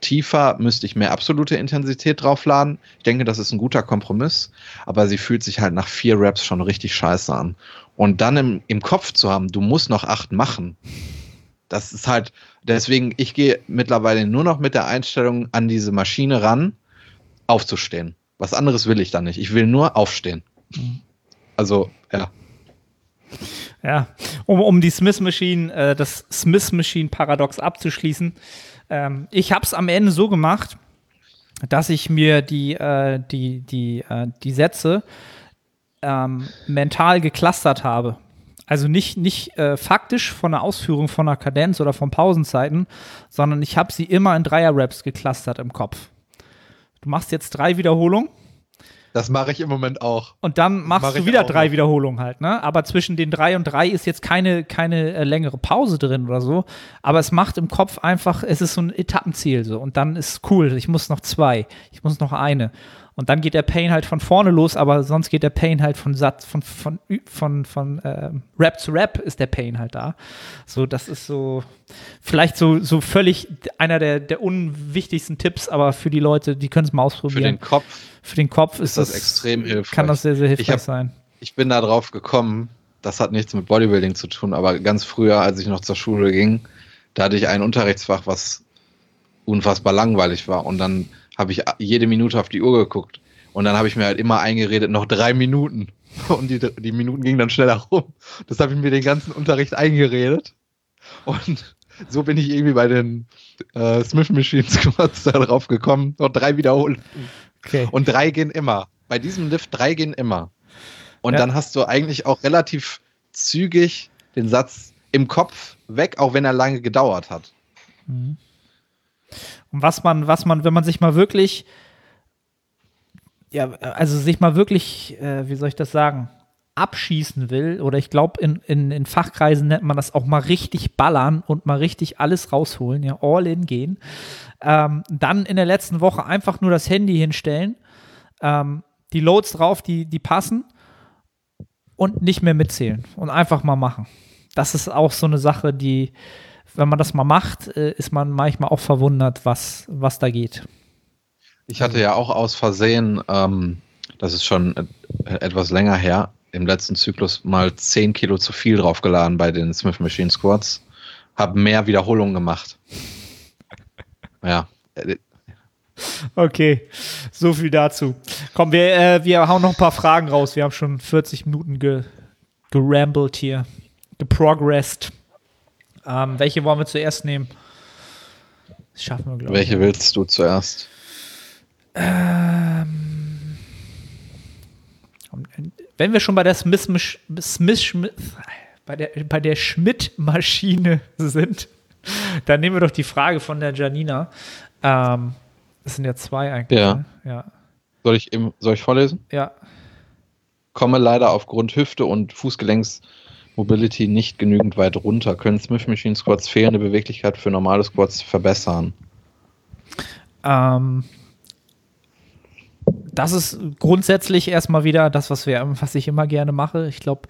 Tiefer müsste ich mehr absolute Intensität draufladen. Ich denke, das ist ein guter Kompromiss. Aber sie fühlt sich halt nach vier Reps schon richtig scheiße an. Und dann im, im Kopf zu haben, du musst noch acht machen. Das ist halt, deswegen, ich gehe mittlerweile nur noch mit der Einstellung an diese Maschine ran, aufzustehen. Was anderes will ich da nicht. Ich will nur aufstehen. Also, ja. Ja, um, um die Smith Machine, äh, das Smith Machine Paradox abzuschließen. Ähm, ich habe es am Ende so gemacht, dass ich mir die, äh, die, die, äh, die Sätze ähm, mental geclustert habe. Also nicht, nicht äh, faktisch von der Ausführung von einer Kadenz oder von Pausenzeiten, sondern ich habe sie immer in Dreier-Raps geclustert im Kopf. Du machst jetzt drei Wiederholungen Das mache ich im Moment auch. und dann machst Mach du wieder drei noch. Wiederholungen halt, ne? Aber zwischen den drei und drei ist jetzt keine, keine äh, längere Pause drin oder so. Aber es macht im Kopf einfach, es ist so ein Etappenziel so. Und dann ist cool, ich muss noch zwei, ich muss noch eine. Und dann geht der Pain halt von vorne los, aber sonst geht der Pain halt von Satz, von, von, von, von, ähm, Rap zu Rap ist der Pain halt da. So, das ist so, vielleicht so, so völlig einer der, der unwichtigsten Tipps, aber für die Leute, die können es mal Für ausprobieren. den Kopf Für den Kopf ist, ist das extrem hilfreich. Kann das sehr, sehr hilfreich Ich hab- sein. ich bin da drauf gekommen, das hat nichts mit Bodybuilding zu tun, aber ganz früher, als ich noch zur Schule ging, da hatte ich ein Unterrichtsfach, was unfassbar langweilig war. Und dann habe ich jede Minute auf die Uhr geguckt. Und dann habe ich mir halt immer eingeredet, noch drei Minuten. Und die, die Minuten gingen dann schneller rum. Das habe ich mir den ganzen Unterricht eingeredet. Und so bin ich irgendwie bei den äh, Smith Machine Squats da drauf gekommen. Noch drei Wiederholungen. Okay. Und drei gehen immer. Bei diesem Lift drei gehen immer. Und Ja. dann hast du eigentlich auch relativ zügig den Satz im Kopf weg, auch wenn er lange gedauert hat. Und was man, was man, wenn man sich mal wirklich, ja, also sich mal wirklich, äh, wie soll ich das sagen, abschießen will, oder ich glaube, in, in, in Fachkreisen nennt man das auch mal richtig ballern und mal richtig alles rausholen, ja, all in gehen. Ähm, dann in der letzten Woche einfach nur das Handy hinstellen, ähm, die Loads drauf, die, die passen und nicht mehr mitzählen und einfach mal machen. Das ist auch so eine Sache, die, wenn man das mal macht, äh, ist man manchmal auch verwundert, was, was da geht. Ich hatte ja auch aus Versehen, ähm, das ist schon etwas länger her, im letzten Zyklus mal 10 Kilo zu viel draufgeladen bei den Smith Machine Squats. Habe mehr Wiederholungen gemacht. Ja. Okay, so viel dazu. Komm, wir, äh, wir hauen noch ein paar Fragen raus. Wir haben schon 40 Minuten ge gerambelt hier, geprogressed. Ähm, welche wollen wir zuerst nehmen? Das schaffen wir, glaube ich. Welche willst du zuerst? Ähm, wenn wir schon bei der Smith, Smith, Smith bei der, bei der Schmidt-Maschine sind, dann nehmen wir doch die Frage von der Janina. Ähm, das sind ja zwei eigentlich. Ja. Ne? ja. Soll, ich im, soll ich vorlesen? Ja. Komme leider aufgrund Hüfte und Fußgelenks Mobility nicht genügend weit runter. Können Smith Machine Squats fehlende Beweglichkeit für normale Squats verbessern? Ähm, das ist grundsätzlich erstmal wieder das, was, wir, was ich immer gerne mache. Ich glaube,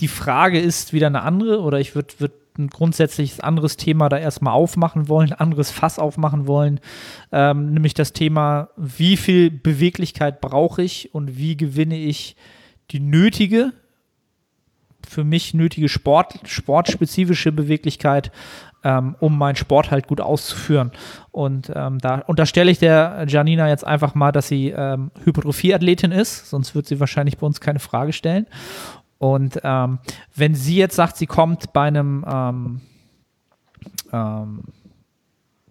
die Frage ist wieder eine andere oder ich würde würd ein grundsätzliches anderes Thema da erstmal aufmachen wollen, ein anderes Fass aufmachen wollen, ähm, nämlich das Thema, wie viel Beweglichkeit brauche ich und wie gewinne ich die nötige für mich nötige Sport, sportspezifische Beweglichkeit, ähm, um meinen Sport halt gut auszuführen. Und ähm, da unterstelle ich der Janina jetzt einfach mal, dass sie ähm, Hypertrophie-Athletin ist, sonst wird sie wahrscheinlich bei uns keine Frage stellen. Und ähm, wenn sie jetzt sagt, sie kommt bei einem ähm, ähm,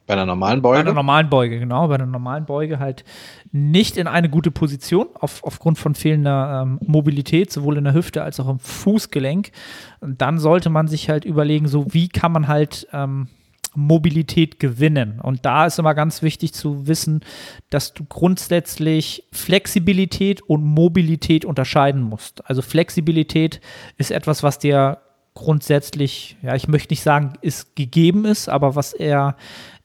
bei einer normalen Beuge? Bei einer normalen Beuge, genau. Bei einer normalen Beuge halt nicht in eine gute Position auf, aufgrund von fehlender ähm, Mobilität, sowohl in der Hüfte als auch im Fußgelenk. Und dann sollte man sich halt überlegen, so wie kann man halt ähm, Mobilität gewinnen. Und da ist immer ganz wichtig zu wissen, dass du grundsätzlich Flexibilität und Mobilität unterscheiden musst. Also Flexibilität ist etwas, was dir grundsätzlich, ja, ich möchte nicht sagen, ist gegeben ist, aber was eher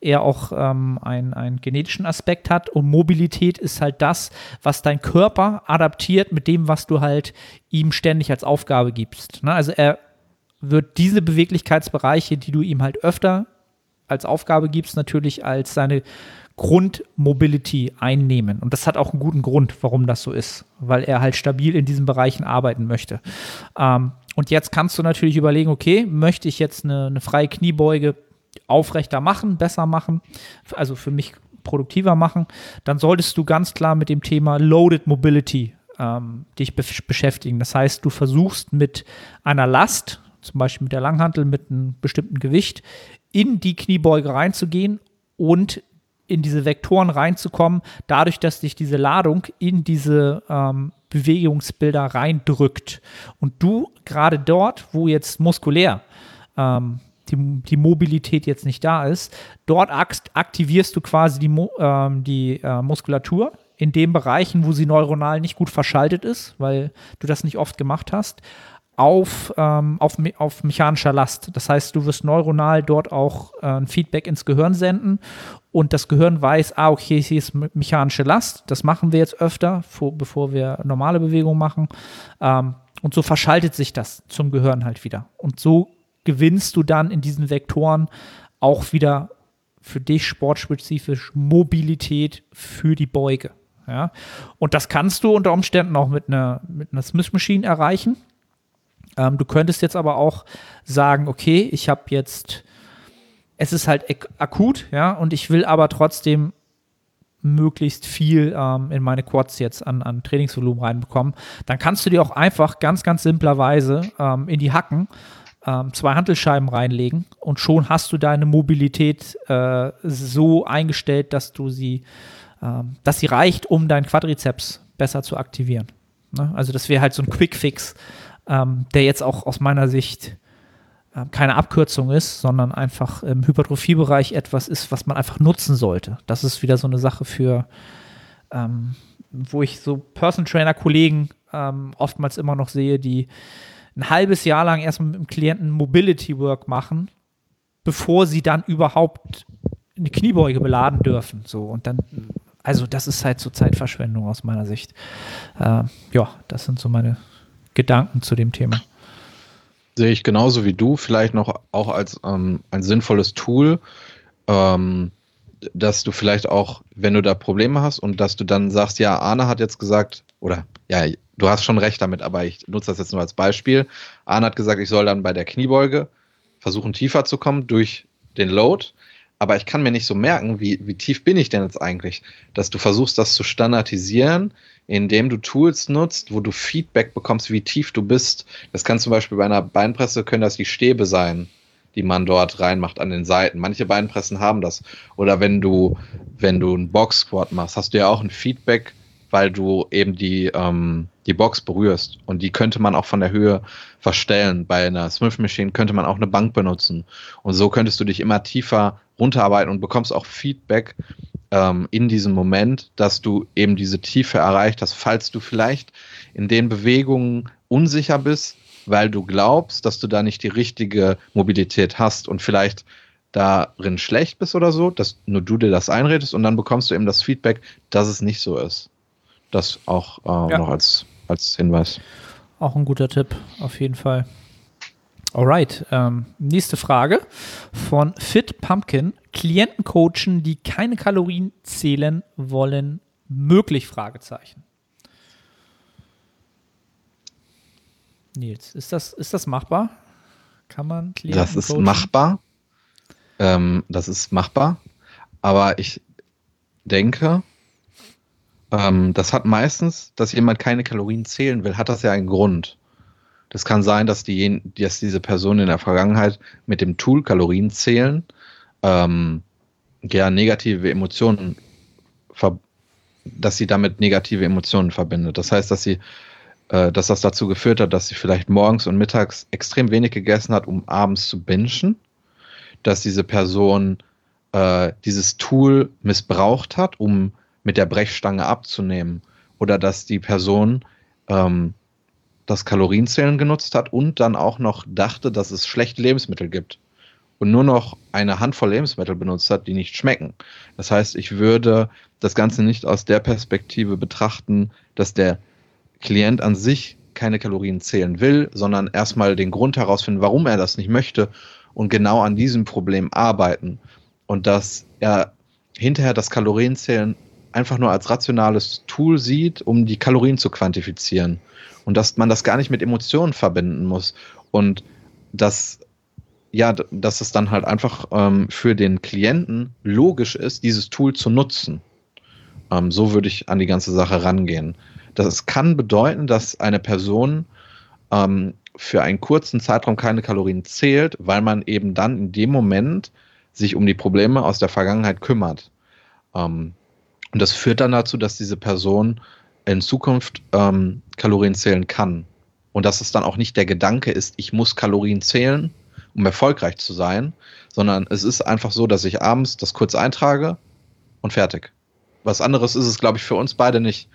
eher auch ähm, einen, einen genetischen Aspekt hat. Und Mobilität ist halt das, was dein Körper adaptiert mit dem, was du halt ihm ständig als Aufgabe gibst. Ne? Also er wird diese Beweglichkeitsbereiche, die du ihm halt öfter als Aufgabe gibst, natürlich als seine Grundmobility einnehmen. Und das hat auch einen guten Grund, warum das so ist, weil er halt stabil in diesen Bereichen arbeiten möchte. Ähm, und jetzt kannst du natürlich überlegen, okay, möchte ich jetzt eine, eine freie Kniebeuge aufrechter machen, besser machen, also für mich produktiver machen, dann solltest du ganz klar mit dem Thema Loaded Mobility ähm, dich be beschäftigen. Das heißt, du versuchst mit einer Last, zum Beispiel mit der Langhantel, mit einem bestimmten Gewicht, in die Kniebeuge reinzugehen und in diese Vektoren reinzukommen, dadurch, dass dich diese Ladung in diese ähm, Bewegungsbilder reindrückt. Und du gerade dort, wo jetzt muskulär ähm, die, die Mobilität jetzt nicht da ist. Dort aktivierst du quasi die, ähm, die äh, Muskulatur in den Bereichen, wo sie neuronal nicht gut verschaltet ist, weil du das nicht oft gemacht hast, auf, ähm, auf, auf mechanischer Last. Das heißt, du wirst neuronal dort auch äh, ein Feedback ins Gehirn senden und das Gehirn weiß, ah, okay, hier ist mechanische Last. Das machen wir jetzt öfter, vor, bevor wir normale Bewegungen machen. Ähm, und so verschaltet sich das zum Gehirn halt wieder. Und so gewinnst du dann in diesen Vektoren auch wieder für dich sportspezifisch Mobilität für die Beuge. Ja? Und das kannst du unter Umständen auch mit einer, mit einer Smith Machine erreichen. Ähm, du könntest jetzt aber auch sagen, okay, ich habe jetzt, es ist halt akut, ja, und ich will aber trotzdem möglichst viel ähm, in meine Quads jetzt an, an Trainingsvolumen reinbekommen, dann kannst du dir auch einfach ganz, ganz simplerweise ähm, in die Hacken ähm, zwei Hantelscheiben reinlegen und schon hast du deine Mobilität äh, so eingestellt, dass du sie, ähm, dass sie reicht, um deinen Quadrizeps besser zu aktivieren. Ne? Also das wäre halt so ein Quick-Fix, ähm, der jetzt auch aus meiner Sicht äh, keine Abkürzung ist, sondern einfach im Hypertrophiebereich etwas ist, was man einfach nutzen sollte. Das ist wieder so eine Sache für, ähm, wo ich so Person Trainer Kollegen ähm, oftmals immer noch sehe, die ein halbes Jahr lang erstmal mit dem Klienten Mobility Work machen, bevor sie dann überhaupt eine Kniebeuge beladen dürfen. So und dann, also das ist halt so Zeitverschwendung aus meiner Sicht. Äh, ja, das sind so meine Gedanken zu dem Thema. Sehe ich genauso wie du, vielleicht noch auch als ähm, ein sinnvolles Tool, ähm, dass du vielleicht auch, wenn du da Probleme hast und dass du dann sagst, ja, Arne hat jetzt gesagt, oder ja, du hast schon recht damit, aber ich nutze das jetzt nur als Beispiel. Arne hat gesagt, ich soll dann bei der Kniebeuge versuchen, tiefer zu kommen durch den Load. Aber ich kann mir nicht so merken, wie, wie tief bin ich denn jetzt eigentlich, dass du versuchst, das zu standardisieren, indem du Tools nutzt, wo du Feedback bekommst, wie tief du bist. Das kann zum Beispiel bei einer Beinpresse, können das die Stäbe sein, die man dort reinmacht an den Seiten. Manche Beinpressen haben das. Oder wenn du, wenn du einen Box Squat machst, hast du ja auch ein Feedback, weil du eben die, ähm, die Box berührst. Und die könnte man auch von der Höhe verstellen. Bei einer Smith Machine könnte man auch eine Bank benutzen. Und so könntest du dich immer tiefer runterarbeiten und bekommst auch Feedback ähm, in diesem Moment, dass du eben diese Tiefe erreicht hast, falls du vielleicht in den Bewegungen unsicher bist, weil du glaubst, dass du da nicht die richtige Mobilität hast und vielleicht darin schlecht bist oder so, dass nur du dir das einredest und dann bekommst du eben das Feedback, dass es nicht so ist. Das auch äh, ja. noch als, als Hinweis. Auch ein guter Tipp, auf jeden Fall. Alright, ähm, nächste Frage von Fit Pumpkin. Klienten coachen, die keine Kalorien zählen wollen, möglich? Fragezeichen. Nils, ist das, ist das machbar? Kann man Klienten Das ist coachen? machbar. Ähm, das ist machbar. Aber ich denke, ähm, das hat meistens, dass jemand keine Kalorien zählen will, hat das ja einen Grund. Das kann sein, dass, die, dass diese Person in der Vergangenheit mit dem Tool Kalorien zählen ähm, ja negative Emotionen, dass sie damit negative Emotionen verbindet. Das heißt, dass sie, äh, dass das dazu geführt hat, dass sie vielleicht morgens und mittags extrem wenig gegessen hat, um abends zu bingen, dass diese Person äh, dieses Tool missbraucht hat, um mit der Brechstange abzunehmen, oder dass die Person ähm, das Kalorienzählen genutzt hat und dann auch noch dachte, dass es schlechte Lebensmittel gibt und nur noch eine Handvoll Lebensmittel benutzt hat, die nicht schmecken. Das heißt, ich würde das Ganze nicht aus der Perspektive betrachten, dass der Klient an sich keine Kalorien zählen will, sondern erstmal den Grund herausfinden, warum er das nicht möchte und genau an diesem Problem arbeiten. Und dass er hinterher das Kalorienzählen einfach nur als rationales Tool sieht, um die Kalorien zu quantifizieren und dass man das gar nicht mit Emotionen verbinden muss und dass ja, dass es dann halt einfach ähm, für den Klienten logisch ist, dieses Tool zu nutzen. Ähm, so würde ich an die ganze Sache rangehen. Das kann bedeuten, dass eine Person ähm, für einen kurzen Zeitraum keine Kalorien zählt, weil man eben dann in dem Moment sich um die Probleme aus der Vergangenheit kümmert. Ähm, und das führt dann dazu, dass diese Person in Zukunft ähm, Kalorien zählen kann. Und dass es dann auch nicht der Gedanke ist, ich muss Kalorien zählen, um erfolgreich zu sein, sondern es ist einfach so, dass ich abends das kurz eintrage und fertig. Was anderes ist es, glaube ich, für uns beide nicht.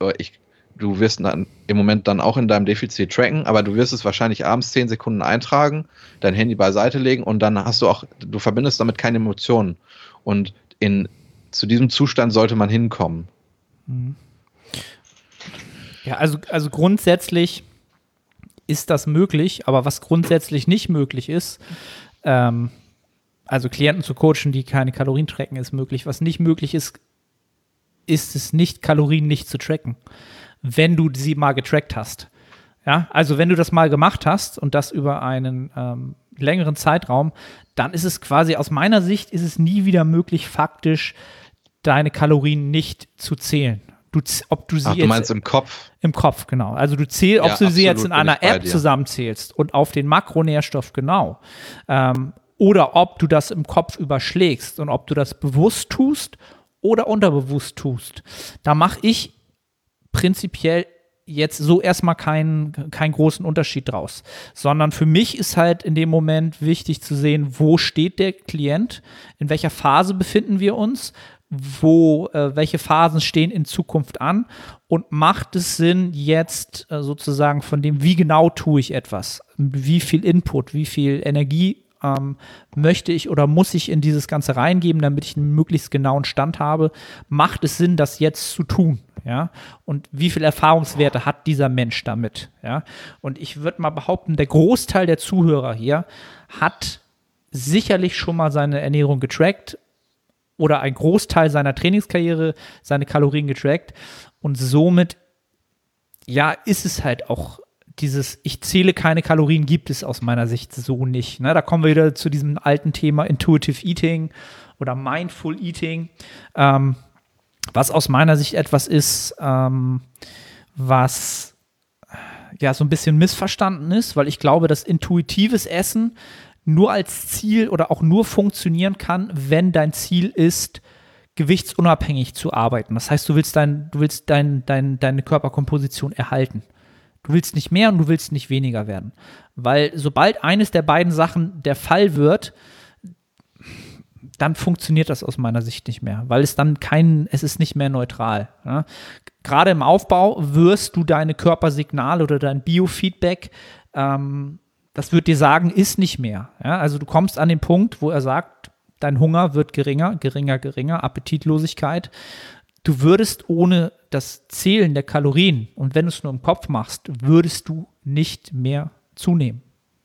Äh, ich, du wirst dann im Moment dann auch in deinem Defizit tracken, aber du wirst es wahrscheinlich abends zehn Sekunden eintragen, dein Handy beiseite legen und dann hast du auch, du verbindest damit keine Emotionen. Und in, zu diesem Zustand sollte man hinkommen. Mhm. Ja, also, also grundsätzlich ist das möglich, aber was grundsätzlich nicht möglich ist, ähm, also Klienten zu coachen, die keine Kalorien tracken, ist möglich. Was nicht möglich ist, ist es nicht, Kalorien nicht zu tracken, wenn du sie mal getrackt hast. Ja, also wenn du das mal gemacht hast und das über einen ähm, längeren Zeitraum, dann ist es quasi aus meiner Sicht ist es nie wieder möglich, faktisch deine Kalorien nicht zu zählen. Du, ob du sie Ach, du meinst im Kopf? Im Kopf, genau. Also du zählst, ob ja, du sie jetzt in einer App zusammenzählst und auf den Makronährstoff genau. Ähm, oder ob du das im Kopf überschlägst und ob du das bewusst tust oder unterbewusst tust. Da mache ich prinzipiell jetzt so erstmal keinen, keinen großen Unterschied draus, sondern für mich ist halt in dem Moment wichtig zu sehen, wo steht der Klient, in welcher Phase befinden wir uns, wo, äh, welche Phasen stehen in Zukunft an und macht es Sinn, jetzt äh, sozusagen von dem, wie genau tue ich etwas, wie viel Input, wie viel Energie ähm, möchte ich oder muss ich in dieses Ganze reingeben, damit ich einen möglichst genauen Stand habe, macht es Sinn, das jetzt zu tun, ja, und wie viel Erfahrungswerte hat dieser Mensch damit, ja, und ich würde mal behaupten, der Großteil der Zuhörer hier hat sicherlich schon mal seine Ernährung getrackt oder ein Großteil seiner Trainingskarriere seine Kalorien getrackt und somit ja, ist es halt auch dieses, ich zähle keine Kalorien, gibt es aus meiner Sicht so nicht. Ne? Da kommen wir wieder zu diesem alten Thema Intuitive Eating oder Mindful Eating, ähm, was aus meiner Sicht etwas ist, ähm, was ja so ein bisschen missverstanden ist, weil ich glaube, dass intuitives Essen nur als Ziel oder auch nur funktionieren kann, wenn dein Ziel ist, gewichtsunabhängig zu arbeiten. Das heißt, du willst, dein, du willst dein, dein, deine Körperkomposition erhalten. Du willst nicht mehr und du willst nicht weniger werden. Weil sobald eines der beiden Sachen der Fall wird, dann funktioniert das aus meiner Sicht nicht mehr, weil es dann kein, es ist nicht mehr neutral. Ja? Gerade im Aufbau wirst du deine Körpersignale oder dein Biofeedback, ähm, das wird dir sagen, ist nicht mehr. Ja? Also du kommst an den Punkt, wo er sagt, dein Hunger wird geringer, geringer, geringer, Appetitlosigkeit. Du würdest ohne das Zählen der Kalorien und wenn du es nur im Kopf machst, würdest du nicht mehr zunehmen.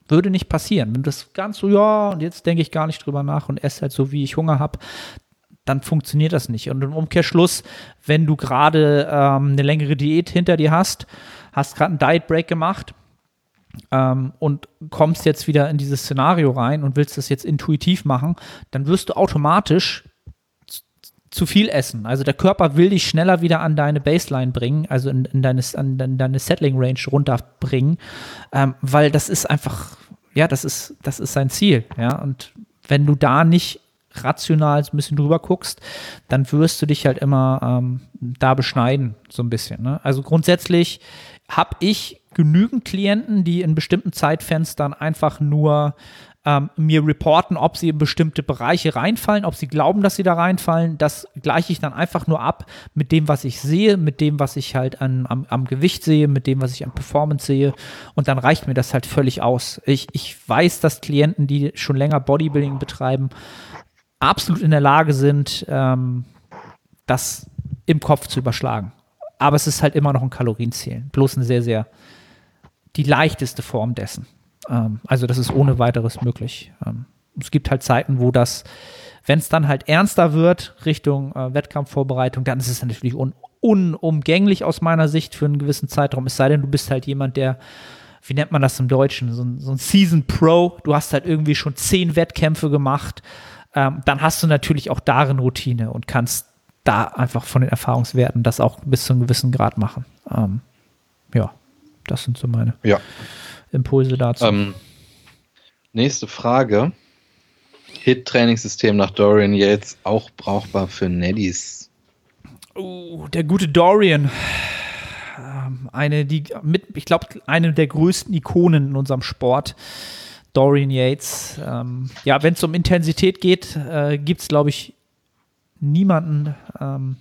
Würde nicht passieren. Wenn du das ganz so, ja, und jetzt denke ich gar nicht drüber nach und esse halt so, wie ich Hunger habe, dann funktioniert das nicht. Und im Umkehrschluss, wenn du gerade ähm, eine längere Diät hinter dir hast, hast gerade einen Diet Break gemacht ähm, und kommst jetzt wieder in dieses Szenario rein und willst das jetzt intuitiv machen, dann wirst du automatisch zu viel essen. Also der Körper will dich schneller wieder an deine Baseline bringen, also in, in deine, an deine Settling Range runterbringen, ähm, weil das ist einfach, ja, das ist, das ist sein Ziel, ja. Und wenn du da nicht rational ein bisschen drüber guckst, dann wirst du dich halt immer ähm, da beschneiden, so ein bisschen. Ne? Also grundsätzlich habe ich genügend Klienten, die in bestimmten Zeitfenstern einfach nur ähm, mir reporten, ob sie in bestimmte Bereiche reinfallen, ob sie glauben, dass sie da reinfallen. Das gleiche ich dann einfach nur ab mit dem, was ich sehe, mit dem, was ich halt an, am, am Gewicht sehe, mit dem, was ich an Performance sehe. Und dann reicht mir das halt völlig aus. Ich, ich weiß, dass Klienten, die schon länger Bodybuilding betreiben, absolut in der Lage sind, ähm, das im Kopf zu überschlagen. Aber es ist halt immer noch ein Kalorienzählen. Bloß eine sehr, sehr die leichteste Form dessen. Ähm, also das ist ohne weiteres möglich. Ähm, es gibt halt Zeiten, wo das, wenn es dann halt ernster wird, Richtung äh, Wettkampfvorbereitung, dann ist es natürlich un unumgänglich aus meiner Sicht für einen gewissen Zeitraum. Es sei denn, du bist halt jemand, der wie nennt man das im Deutschen, so ein, so ein Season Pro, du hast halt irgendwie schon zehn Wettkämpfe gemacht, ähm, dann hast du natürlich auch darin Routine und kannst da einfach von den Erfahrungswerten das auch bis zu einem gewissen Grad machen. Ähm, ja, das sind so meine ja. Impulse dazu. Ähm, nächste Frage. Hit-Trainingssystem nach Dorian Yates auch brauchbar für Neddies? Oh, der gute Dorian. Ähm, eine, die mit, ich glaube, eine der größten Ikonen in unserem Sport. Dorian Yates. Ähm, ja, wenn es um Intensität geht, äh, gibt es, glaube ich, niemanden, ähm,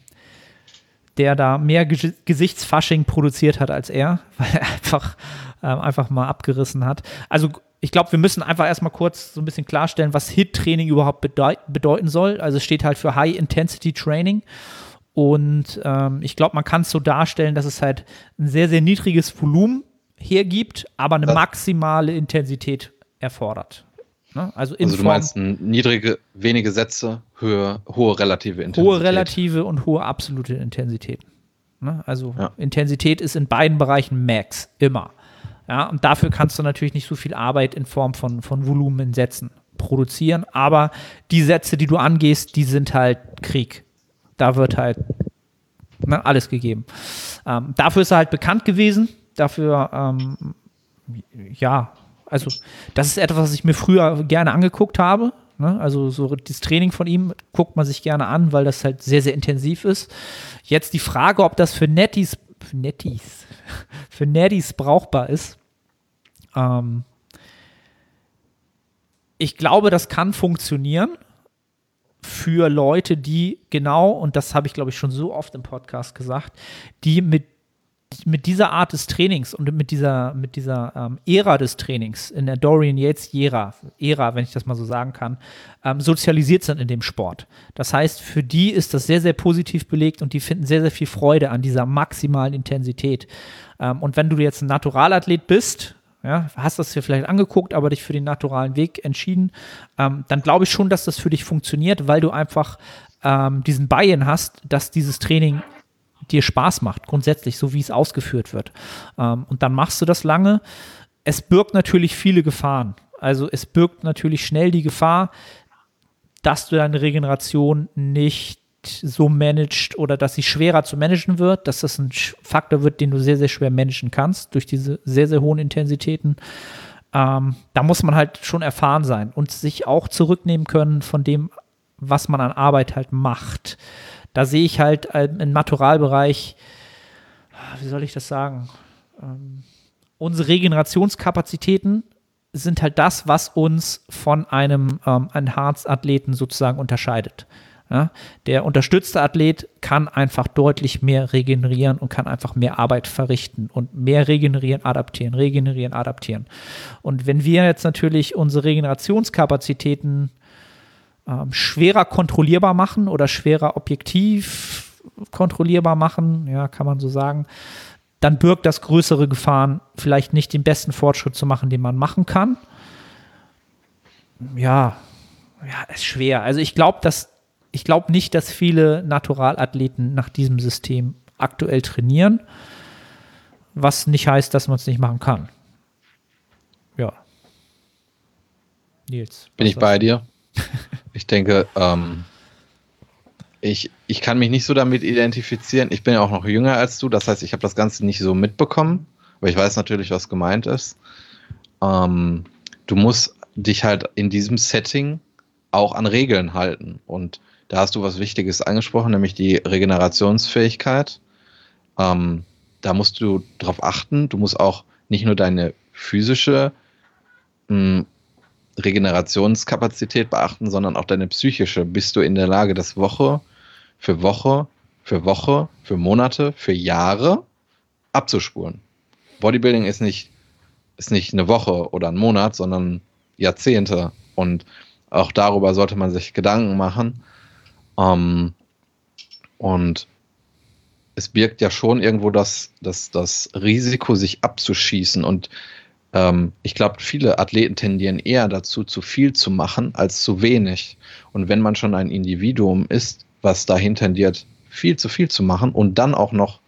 der da mehr Ge Gesichtsfasching produziert hat als er, weil er einfach, ähm, einfach mal abgerissen hat. Also ich glaube, wir müssen einfach erstmal kurz so ein bisschen klarstellen, was HIT-Training überhaupt bedeut bedeuten soll. Also es steht halt für High Intensity Training. Und ähm, ich glaube, man kann es so darstellen, dass es halt ein sehr, sehr niedriges Volumen hergibt, aber eine maximale Intensität erfordert. Ne? Also, also du meinst niedrige, wenige Sätze, höhe, hohe relative Intensität. Hohe relative und hohe absolute Intensität. Ne? Also ja. Intensität ist in beiden Bereichen Max, immer. Ja, und dafür kannst du natürlich nicht so viel Arbeit in Form von, von Volumen in Sätzen produzieren, aber die Sätze, die du angehst, die sind halt Krieg. Da wird halt ne, alles gegeben. Ähm, dafür ist er halt bekannt gewesen. Dafür, ähm, ja, also das ist etwas, was ich mir früher gerne angeguckt habe. Ne? Also so das Training von ihm guckt man sich gerne an, weil das halt sehr, sehr intensiv ist. Jetzt die Frage, ob das für Netties, für Netties, für Netties brauchbar ist. Ähm, ich glaube, das kann funktionieren für Leute, die genau, und das habe ich, glaube ich, schon so oft im Podcast gesagt, die mit mit dieser Art des Trainings und mit dieser, mit dieser ähm, Ära des Trainings, in der Dorian Yates Ära, Ära, wenn ich das mal so sagen kann, ähm, sozialisiert sind in dem Sport. Das heißt, für die ist das sehr, sehr positiv belegt und die finden sehr, sehr viel Freude an dieser maximalen Intensität. Ähm, und wenn du jetzt ein Naturalathlet bist, ja, hast das dir vielleicht angeguckt, aber dich für den naturalen Weg entschieden, ähm, dann glaube ich schon, dass das für dich funktioniert, weil du einfach ähm, diesen Buy-in hast, dass dieses Training dir Spaß macht, grundsätzlich, so wie es ausgeführt wird. Ähm, und dann machst du das lange. Es birgt natürlich viele Gefahren. Also es birgt natürlich schnell die Gefahr, dass du deine Regeneration nicht so managed oder dass sie schwerer zu managen wird, dass das ein Faktor wird, den du sehr, sehr schwer managen kannst durch diese sehr, sehr hohen Intensitäten. Ähm, da muss man halt schon erfahren sein und sich auch zurücknehmen können von dem, was man an Arbeit halt macht. Da sehe ich halt äh, im Naturalbereich, wie soll ich das sagen, ähm, unsere Regenerationskapazitäten sind halt das, was uns von einem ähm, Enhanced-Athleten sozusagen unterscheidet. Ja, der unterstützte Athlet kann einfach deutlich mehr regenerieren und kann einfach mehr Arbeit verrichten und mehr regenerieren, adaptieren, regenerieren, adaptieren. Und wenn wir jetzt natürlich unsere Regenerationskapazitäten ähm, schwerer kontrollierbar machen oder schwerer objektiv kontrollierbar machen, ja, kann man so sagen, dann birgt das größere Gefahren, vielleicht nicht den besten Fortschritt zu machen, den man machen kann. Ja, ja, ist schwer. Also ich glaube, dass ich glaube nicht, dass viele Naturalathleten nach diesem System aktuell trainieren, was nicht heißt, dass man es nicht machen kann. Ja. Nils. Bin ich bei dir? Ich denke, ähm, ich, ich kann mich nicht so damit identifizieren. Ich bin ja auch noch jünger als du, das heißt, ich habe das Ganze nicht so mitbekommen, aber ich weiß natürlich, was gemeint ist. Ähm, du musst dich halt in diesem Setting auch an Regeln halten. Und da hast du was Wichtiges angesprochen, nämlich die Regenerationsfähigkeit. Ähm, da musst du darauf achten. Du musst auch nicht nur deine physische mh, hm, Regenerationskapazität beachten, sondern auch deine psychische. Bist du in der Lage, das Woche für Woche für Woche, für Monate, für Jahre abzuspulen? Bodybuilding ist nicht, ist nicht eine Woche oder ein Monat, sondern Jahrzehnte. Und auch darüber sollte man sich Gedanken machen. Ähm, und es birgt ja schon irgendwo das, das, das Risiko, sich abzuschießen. Und ähm, ich glaube, viele Athleten tendieren eher dazu, zu viel zu machen als zu wenig. Und wenn man schon ein Individuum ist, was dahin tendiert, viel zu viel zu machen und dann auch noch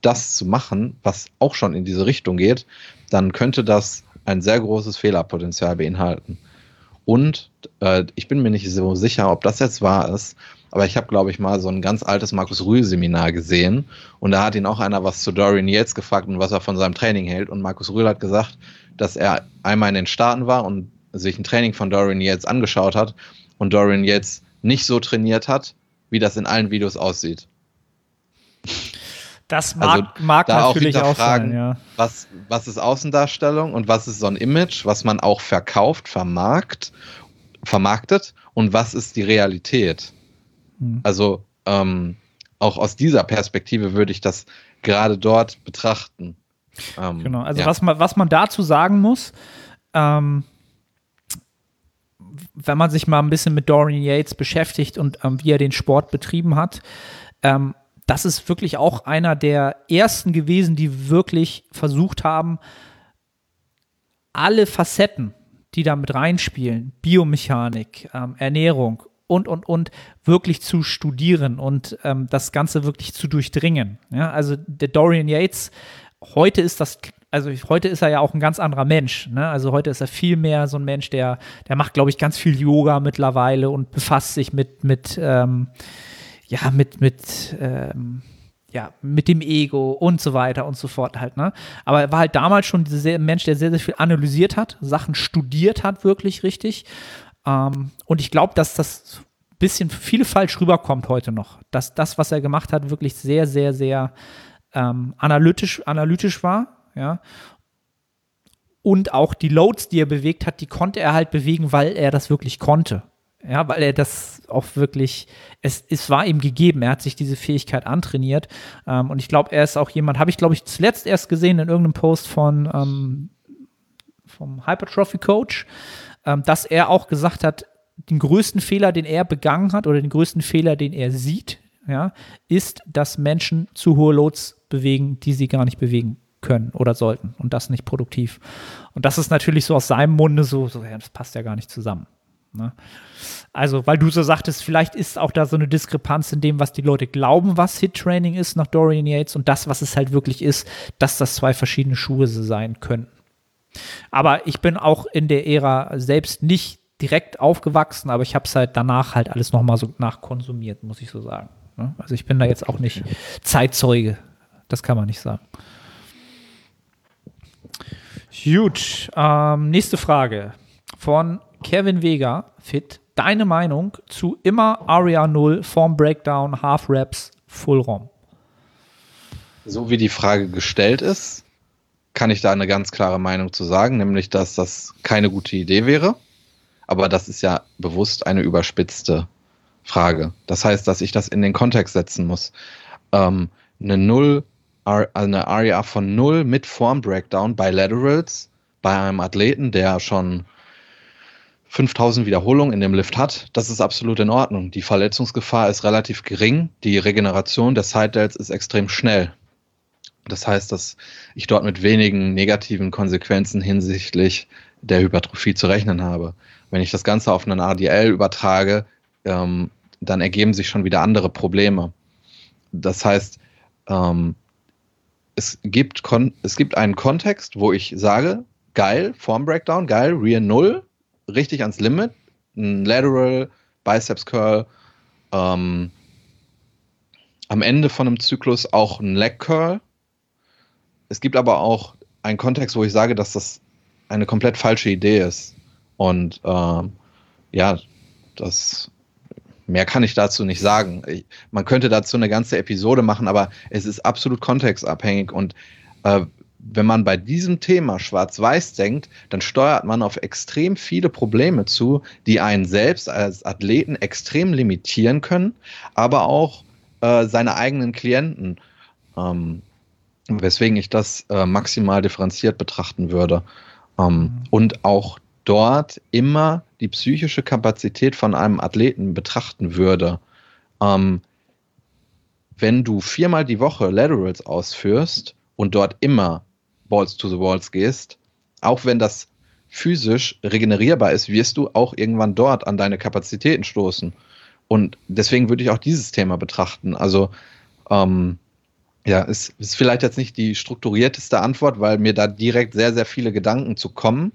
das zu machen, was auch schon in diese Richtung geht, dann könnte das ein sehr großes Fehlerpotenzial beinhalten. Und äh, ich bin mir nicht so sicher, ob das jetzt wahr ist, aber ich habe, glaube ich, mal so ein ganz altes Markus Rühl-Seminar gesehen und da hat ihn auch einer was zu Dorian Yates gefragt und was er von seinem Training hält. Und Markus Rühl hat gesagt, dass er einmal in den Staaten war und sich ein Training von Dorian Yates angeschaut hat und Dorian Yates nicht so trainiert hat, wie das in allen Videos aussieht. Das mag, also, mag da natürlich auch, auch sein, ja. Was, was ist Außendarstellung und was ist so ein Image, was man auch verkauft, vermarkt, vermarktet und was ist die Realität? Mhm. Also ähm, auch aus dieser Perspektive würde ich das gerade dort betrachten. Ähm, genau, also ja. was, man, was man dazu sagen muss, ähm, wenn man sich mal ein bisschen mit Dorian Yates beschäftigt und ähm, wie er den Sport betrieben hat, ähm, das ist wirklich auch einer der ersten gewesen, die wirklich versucht haben, alle Facetten, die da mit reinspielen, Biomechanik, ähm, Ernährung und, und, und, wirklich zu studieren und ähm, das Ganze wirklich zu durchdringen. Ja, also der Dorian Yates, heute ist das also heute ist er ja auch ein ganz anderer Mensch. Ne? Also heute ist er viel mehr so ein Mensch, der, der macht, glaube ich, ganz viel Yoga mittlerweile und befasst sich mit, mit, ähm, ja, mit, mit, ähm, ja, mit dem Ego und so weiter und so fort halt, ne? Aber er war halt damals schon ein Mensch, der sehr, sehr viel analysiert hat, Sachen studiert hat, wirklich richtig. Ähm, und ich glaube, dass das ein bisschen viele falsch rüberkommt heute noch. Dass das, was er gemacht hat, wirklich sehr, sehr, sehr ähm, analytisch, analytisch war ja. Und auch die Loads, die er bewegt hat, die konnte er halt bewegen, weil er das wirklich konnte. Ja, weil er das auch wirklich, es, es war ihm gegeben, er hat sich diese Fähigkeit antrainiert. Ähm, und ich glaube, er ist auch jemand, habe ich glaube ich zuletzt erst gesehen in irgendeinem Post von ähm, vom Hypertrophy Coach, ähm, dass er auch gesagt hat, den größten Fehler, den er begangen hat oder den größten Fehler, den er sieht, ja, ist, dass Menschen zu hohe Loads bewegen, die sie gar nicht bewegen können oder sollten und das nicht produktiv. Und das ist natürlich so aus seinem Munde so, so ja, das passt ja gar nicht zusammen. Ne? Also, weil du so sagtest, vielleicht ist auch da so eine Diskrepanz in dem, was die Leute glauben, was Hit-Training ist nach Dorian Yates und das, was es halt wirklich ist, dass das zwei verschiedene Schuhe sein können. Aber ich bin auch in der Ära selbst nicht direkt aufgewachsen, aber ich habe es halt danach halt alles nochmal so nachkonsumiert, muss ich so sagen. Ne? Also ich bin da jetzt auch nicht Zeitzeuge. Das kann man nicht sagen. Gut, ähm, nächste Frage von Kevin Vega, fit. Deine Meinung zu immer Aria 0, Form Breakdown, Half Reps, Full ROM? So wie die Frage gestellt ist, kann ich da eine ganz klare Meinung zu sagen, nämlich, dass das keine gute Idee wäre. Aber das ist ja bewusst eine überspitzte Frage. Das heißt, dass ich das in den Kontext setzen muss. Ähm, eine Null, eine Aria von Null mit Form Breakdown bei Laterals bei einem Athleten, der schon 5000 Wiederholungen in dem Lift hat, das ist absolut in Ordnung. Die Verletzungsgefahr ist relativ gering. Die Regeneration der Side Delts ist extrem schnell. Das heißt, dass ich dort mit wenigen negativen Konsequenzen hinsichtlich der Hypertrophie zu rechnen habe. Wenn ich das Ganze auf einen ADL übertrage, ähm, dann ergeben sich schon wieder andere Probleme. Das heißt, ähm, es, gibt es gibt einen Kontext, wo ich sage, geil, Form Breakdown, geil, Rear Null, richtig ans Limit, ein Lateral, Biceps Curl, ähm, am Ende von einem Zyklus auch ein Leg Curl. Es gibt aber auch einen Kontext, wo ich sage, dass das eine komplett falsche Idee ist. Und ähm, ja, das mehr kann ich dazu nicht sagen. Ich, man könnte dazu eine ganze Episode machen, aber es ist absolut kontextabhängig und äh, wenn man bei diesem Thema schwarz-weiß denkt, dann steuert man auf extrem viele Probleme zu, die einen selbst als Athleten extrem limitieren können, aber auch äh, seine eigenen Klienten. Ähm, weswegen ich das äh, maximal differenziert betrachten würde. Ähm, mhm. Und auch dort immer die psychische Kapazität von einem Athleten betrachten würde. Ähm, wenn du viermal die Woche Laterals ausführst und dort immer Balls to the Walls gehst, auch wenn das physisch regenerierbar ist, wirst du auch irgendwann dort an deine Kapazitäten stoßen. Und deswegen würde ich auch dieses Thema betrachten. Also, ähm, ja, es ist vielleicht jetzt nicht die strukturierteste Antwort, weil mir da direkt sehr, sehr viele Gedanken zu kommen.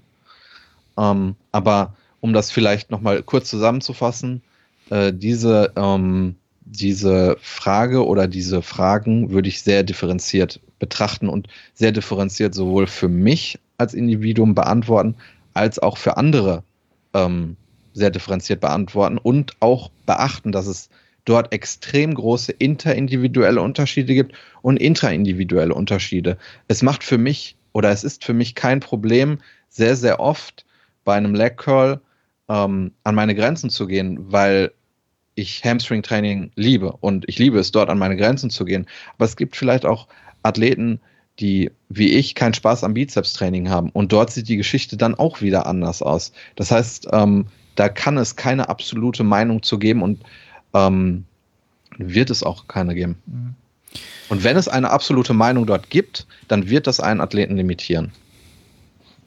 Ähm, aber um das vielleicht nochmal kurz zusammenzufassen, äh, diese, ähm, diese Frage oder diese Fragen würde ich sehr differenziert betrachten und sehr differenziert sowohl für mich als Individuum beantworten, als auch für andere ähm, sehr differenziert beantworten und auch beachten, dass es dort extrem große interindividuelle Unterschiede gibt und intraindividuelle Unterschiede. Es macht für mich oder es ist für mich kein Problem, sehr, sehr oft bei einem Leg Curl ähm, an meine Grenzen zu gehen, weil ich Hamstring-Training liebe und ich liebe es, dort an meine Grenzen zu gehen. Aber es gibt vielleicht auch Athleten, die wie ich keinen Spaß am Bizeps-Training haben. Und dort sieht die Geschichte dann auch wieder anders aus. Das heißt, ähm, da kann es keine absolute Meinung zu geben und ähm, wird es auch keine geben. Mhm. Und wenn es eine absolute Meinung dort gibt, dann wird das einen Athleten limitieren.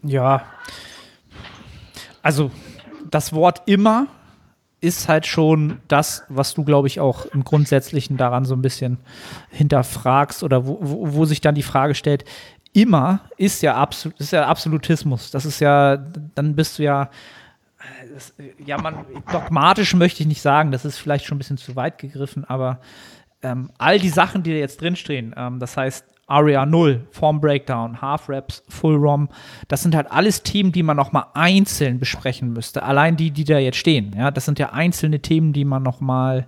Ja. Also das Wort immer ist halt schon das, was du, glaube ich, auch im Grundsätzlichen daran so ein bisschen hinterfragst oder wo, wo, wo sich dann die Frage stellt, immer ist ja, absolut, ist ja Absolutismus. Das ist ja, dann bist du ja, das, ja, man, dogmatisch möchte ich nicht sagen, das ist vielleicht schon ein bisschen zu weit gegriffen, aber ähm, all die Sachen, die da jetzt drinstehen, ähm, das heißt, Aria 0, Form Breakdown, Half Reps, Full ROM. Das sind halt alles Themen, die man nochmal einzeln besprechen müsste. Allein die, die da jetzt stehen. Ja, das sind ja einzelne Themen, die man nochmal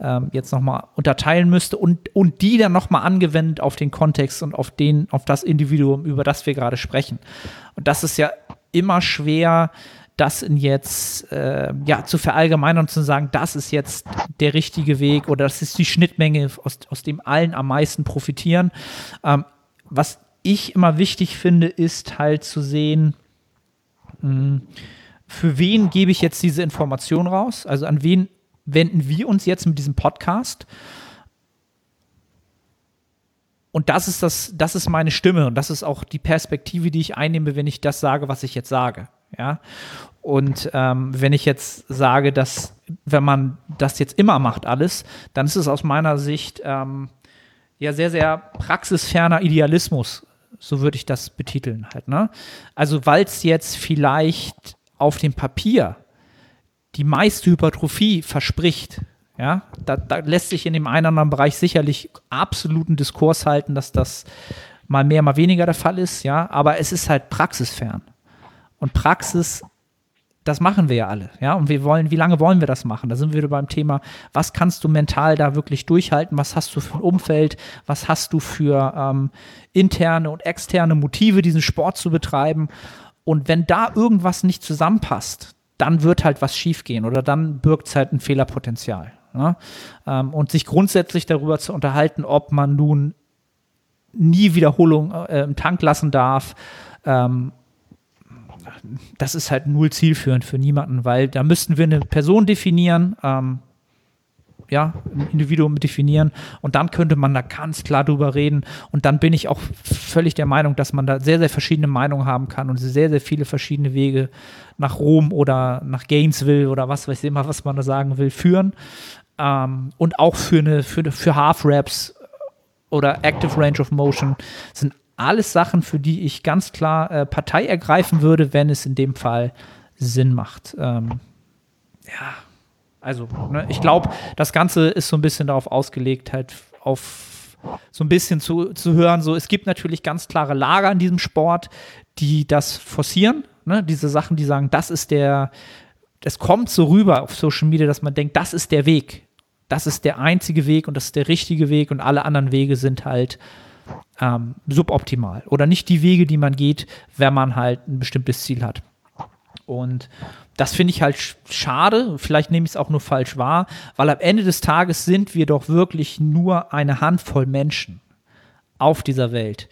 ähm, jetzt nochmal unterteilen müsste und, und die dann nochmal angewendet auf den Kontext und auf den, auf das Individuum, über das wir gerade sprechen. Und das ist ja immer schwer, das jetzt äh, ja, zu verallgemeinern und zu sagen, das ist jetzt der richtige Weg oder das ist die Schnittmenge, aus, aus dem allen am meisten profitieren. Ähm, was ich immer wichtig finde, ist halt zu sehen, mh, hm, für wen gebe ich jetzt diese Information raus? Also an wen wenden wir uns jetzt mit diesem Podcast? Und das ist das, das ist meine Stimme und das ist auch die Perspektive, die ich einnehme, wenn ich das sage, was ich jetzt sage. Ja. Und ähm, wenn ich jetzt sage, dass wenn man das jetzt immer macht, alles, dann ist es aus meiner Sicht ähm, ja sehr, sehr praxisferner Idealismus. So würde ich das betiteln halt. Ne? Also, weil es jetzt vielleicht auf dem Papier die meiste Hypertrophie verspricht, ja, da, da, lässt sich in dem einen oder anderen Bereich sicherlich absoluten Diskurs halten, dass das mal mehr, mal weniger der Fall ist, ja, aber es ist halt praxisfern. Und Praxis, das machen wir ja alle, ja, und wir wollen, wie lange wollen wir das machen? Da sind wir wieder beim Thema, was kannst du mental da wirklich durchhalten? Was hast du für ein Umfeld? Was hast du für ähm, interne und externe Motive, diesen Sport zu betreiben? Und wenn da irgendwas nicht zusammenpasst, dann wird halt was schiefgehen oder dann birgt es halt ein Fehlerpotenzial. Ne? Ähm, und sich grundsätzlich darüber zu unterhalten, ob man nun nie Wiederholung äh, im Tank lassen darf, ähm, das ist halt null zielführend für niemanden, weil da müssten wir eine Person definieren, ähm, ja, ein Individuum definieren und dann könnte man da ganz klar drüber reden und dann bin ich auch völlig der Meinung, dass man da sehr, sehr verschiedene Meinungen haben kann und sehr, sehr viele verschiedene Wege nach Rom oder nach Gainesville oder was weiß ich immer, was man da sagen will, führen ähm, und auch für eine, für, für Half-Raps oder Active Range of Motion sind alles Sachen, für die ich ganz klar äh, Partei ergreifen würde, wenn es in dem Fall Sinn macht. Ähm, ja, also, ne, ich glaube, das Ganze ist so ein bisschen darauf ausgelegt, halt auf so ein bisschen zu, zu hören, so, es gibt natürlich ganz klare Lager in diesem Sport, die das forcieren, ne, diese Sachen, die sagen, das ist der, es kommt so rüber auf Social Media, dass man denkt, das ist der Weg, das ist der einzige Weg und das ist der richtige Weg und alle anderen Wege sind halt ähm, suboptimal oder nicht die Wege, die man geht, wenn man halt ein bestimmtes Ziel hat. Und das finde ich halt schade. Vielleicht nehme ich es auch nur falsch wahr, weil am Ende des Tages sind wir doch wirklich nur eine Handvoll Menschen auf dieser Welt,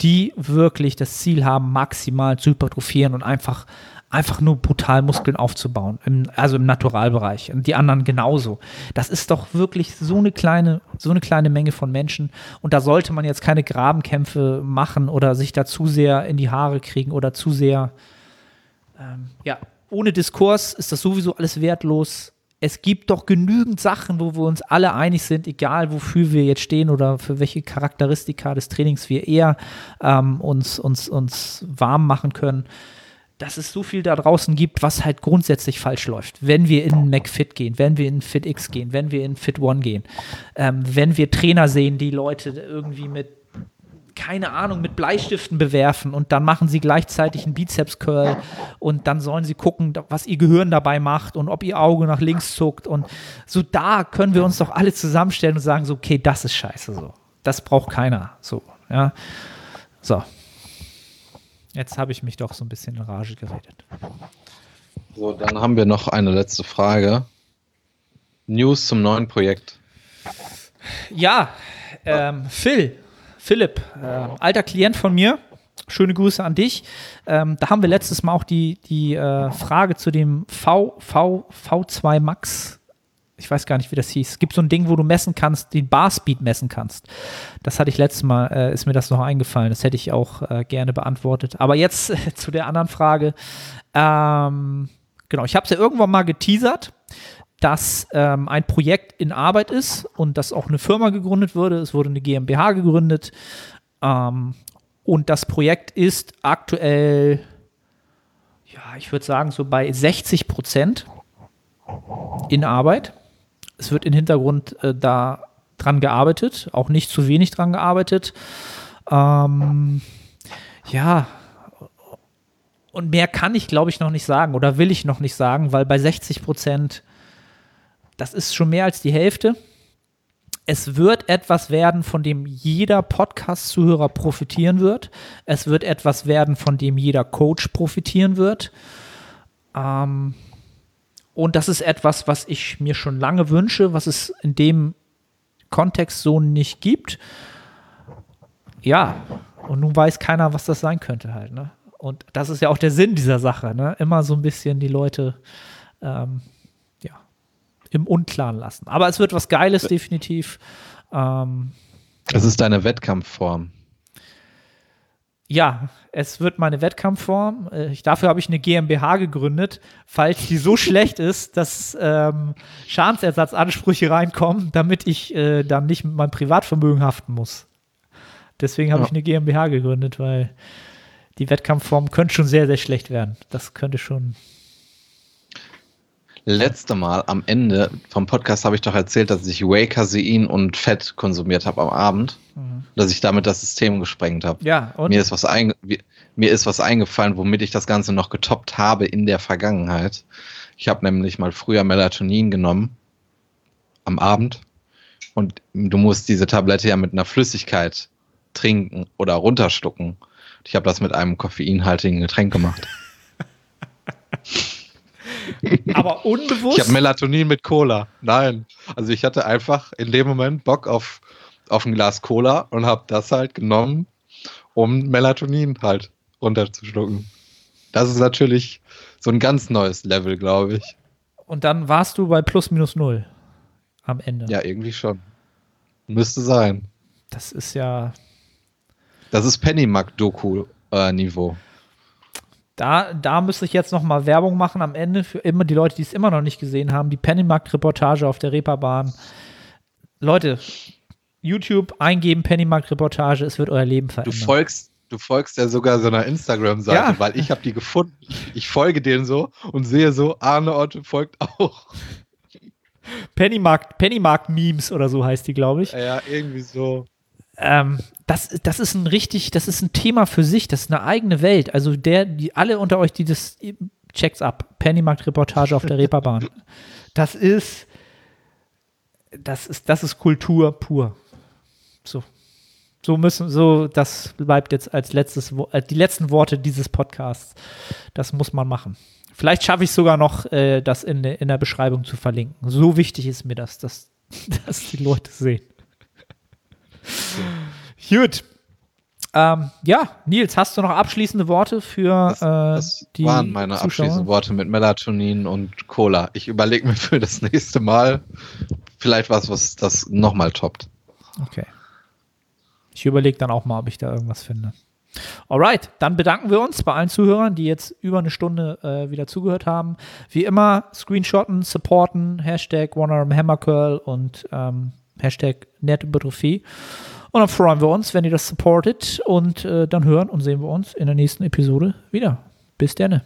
die wirklich das Ziel haben, maximal zu hypertrophieren und einfach einfach nur brutal Muskeln aufzubauen, im, also im Naturalbereich und die anderen genauso. Das ist doch wirklich so eine kleine, so eine kleine Menge von Menschen und da sollte man jetzt keine Grabenkämpfe machen oder sich da zu sehr in die Haare kriegen oder zu sehr ähm, ja, ohne Diskurs ist das sowieso alles wertlos. Es gibt doch genügend Sachen, wo wir uns alle einig sind, egal wofür wir jetzt stehen oder für welche Charakteristika des Trainings wir eher ähm, uns, uns, uns warm machen können, dass es so viel da draußen gibt, was halt grundsätzlich falsch läuft. Wenn wir in McFit gehen, wenn wir in FitX gehen, wenn wir in Fit One gehen, ähm, wenn wir Trainer sehen, die Leute irgendwie mit keine Ahnung, mit Bleistiften bewerfen und dann machen sie gleichzeitig einen Bizeps-Curl und dann sollen sie gucken, was ihr Gehirn dabei macht und ob ihr Auge nach links zuckt und so da können wir uns doch alle zusammenstellen und sagen so, okay, das ist scheiße so. Das braucht keiner so, ja. So. Jetzt habe ich mich doch so ein bisschen in Rage geredet. So, dann haben wir noch eine letzte Frage. News zum neuen Projekt. Ja, ähm, Phil, Philipp, äh, alter Klient von mir, schöne Grüße an dich. Ähm, da haben wir letztes Mal auch die, die äh, Frage zu dem v, v, V2 Max. Ich weiß gar nicht, wie das hieß. Es gibt so ein Ding, wo du messen kannst, den Barspeed messen kannst. Das hatte ich letztes Mal, äh, ist mir das noch eingefallen. Das hätte ich auch äh, gerne beantwortet. Aber jetzt äh, zu der anderen Frage. Ähm, genau, ich habe es ja irgendwann mal geteasert dass ähm, ein Projekt in Arbeit ist und dass auch eine Firma gegründet wurde. Es wurde eine GmbH gegründet. Ähm, und das Projekt ist aktuell, ja, ich würde sagen, so bei 60 Prozent in Arbeit. Es wird im Hintergrund äh, da dran gearbeitet, auch nicht zu wenig dran gearbeitet. Ähm, ja, und mehr kann ich, glaube ich, noch nicht sagen oder will ich noch nicht sagen, weil bei 60 Prozent das ist schon mehr als die Hälfte. Es wird etwas werden, von dem jeder Podcast-Zuhörer profitieren wird. Es wird etwas werden, von dem jeder Coach profitieren wird. Ähm, und das ist etwas, was ich mir schon lange wünsche, was es in dem Kontext so nicht gibt. Ja, und nun weiß keiner, was das sein könnte halt. Ne? Und das ist ja auch der Sinn dieser Sache. Ne? Immer so ein bisschen die Leute ähm, im Unklaren lassen. Aber es wird was Geiles, definitiv. Ähm, es ist deine Wettkampfform. Ja, es wird meine Wettkampfform. Äh, Ich, dafür habe ich eine GmbH gegründet, falls die so schlecht ist, dass ähm, Schadensersatzansprüche reinkommen, damit ich äh, dann nicht mit meinem Privatvermögen haften muss. Deswegen habe Ja. ich eine GmbH gegründet, weil die Wettkampfform könnte schon sehr, sehr schlecht werden. Das könnte schon. Letzte Mal am Ende vom Podcast habe ich doch erzählt, dass ich Whey, Casein und Fett konsumiert habe am Abend, dass ich damit das System gesprengt habe. Ja, und Mir ist, was einge mir ist was eingefallen, womit ich das Ganze noch getoppt habe in der Vergangenheit. Ich habe nämlich mal früher Melatonin genommen am Abend und du musst diese Tablette ja mit einer Flüssigkeit trinken oder runterschlucken. Ich habe das mit einem koffeinhaltigen Getränk gemacht. Aber Ich unbewusst. habe Melatonin mit Cola. Nein. Also ich hatte einfach in dem Moment Bock auf, auf ein Glas Cola und habe das halt genommen, um Melatonin halt runterzuschlucken. Das ist natürlich so ein ganz neues Level, glaube ich. und dann warst du bei plus minus null am Ende. Ja, irgendwie schon. Müsste sein. Das ist ja. Das ist Pennymark-Doku-Niveau. Da, da müsste ich jetzt noch mal Werbung machen am Ende für immer die Leute, die es immer noch nicht gesehen haben. Die Pennymarkt-Reportage auf der Reeperbahn. Leute, YouTube eingeben, Pennymarkt-Reportage, es wird euer Leben Du verändern. folgst, du folgst ja sogar so einer Instagram-Seite, Ja. weil ich habe die gefunden. Ich folge denen so und sehe so, Arne Otto folgt auch. Pennymarkt, Pennymarkt-Memes oder so heißt die, glaube ich. Ja, irgendwie so. Ähm, das, das ist ein richtig, das ist ein Thema für sich, das ist eine eigene Welt. Also der, die alle unter euch, die das checks ab, Pennymarkt-Reportage auf der Reeperbahn. Das ist, das ist, das ist Kultur pur. So. So müssen, so, das bleibt jetzt als letztes, äh, die letzten Worte dieses Podcasts. Das muss man machen. Vielleicht schaffe ich sogar noch, äh, das in, der- in der Beschreibung zu verlinken. So wichtig ist mir das, dass, dass die Leute sehen. Gut. Ähm, ja, Nils, hast du noch abschließende Worte für Das, äh, das die waren meine Zuschauer? abschließenden Worte mit Melatonin und Cola. Ich überlege mir für das nächste Mal vielleicht was, was das nochmal toppt. Okay. Ich überlege dann auch mal, ob ich da irgendwas finde. Alright, dann bedanken wir uns bei allen Zuhörern, die jetzt über eine Stunde äh, wieder zugehört haben. Wie immer, screenshotten, supporten, Hashtag OneArmHammerCurl und ähm, Hashtag Nettohypertrophie. Und dann freuen wir uns, wenn ihr das supportet und äh, dann hören und sehen wir uns in der nächsten Episode wieder. Bis dann.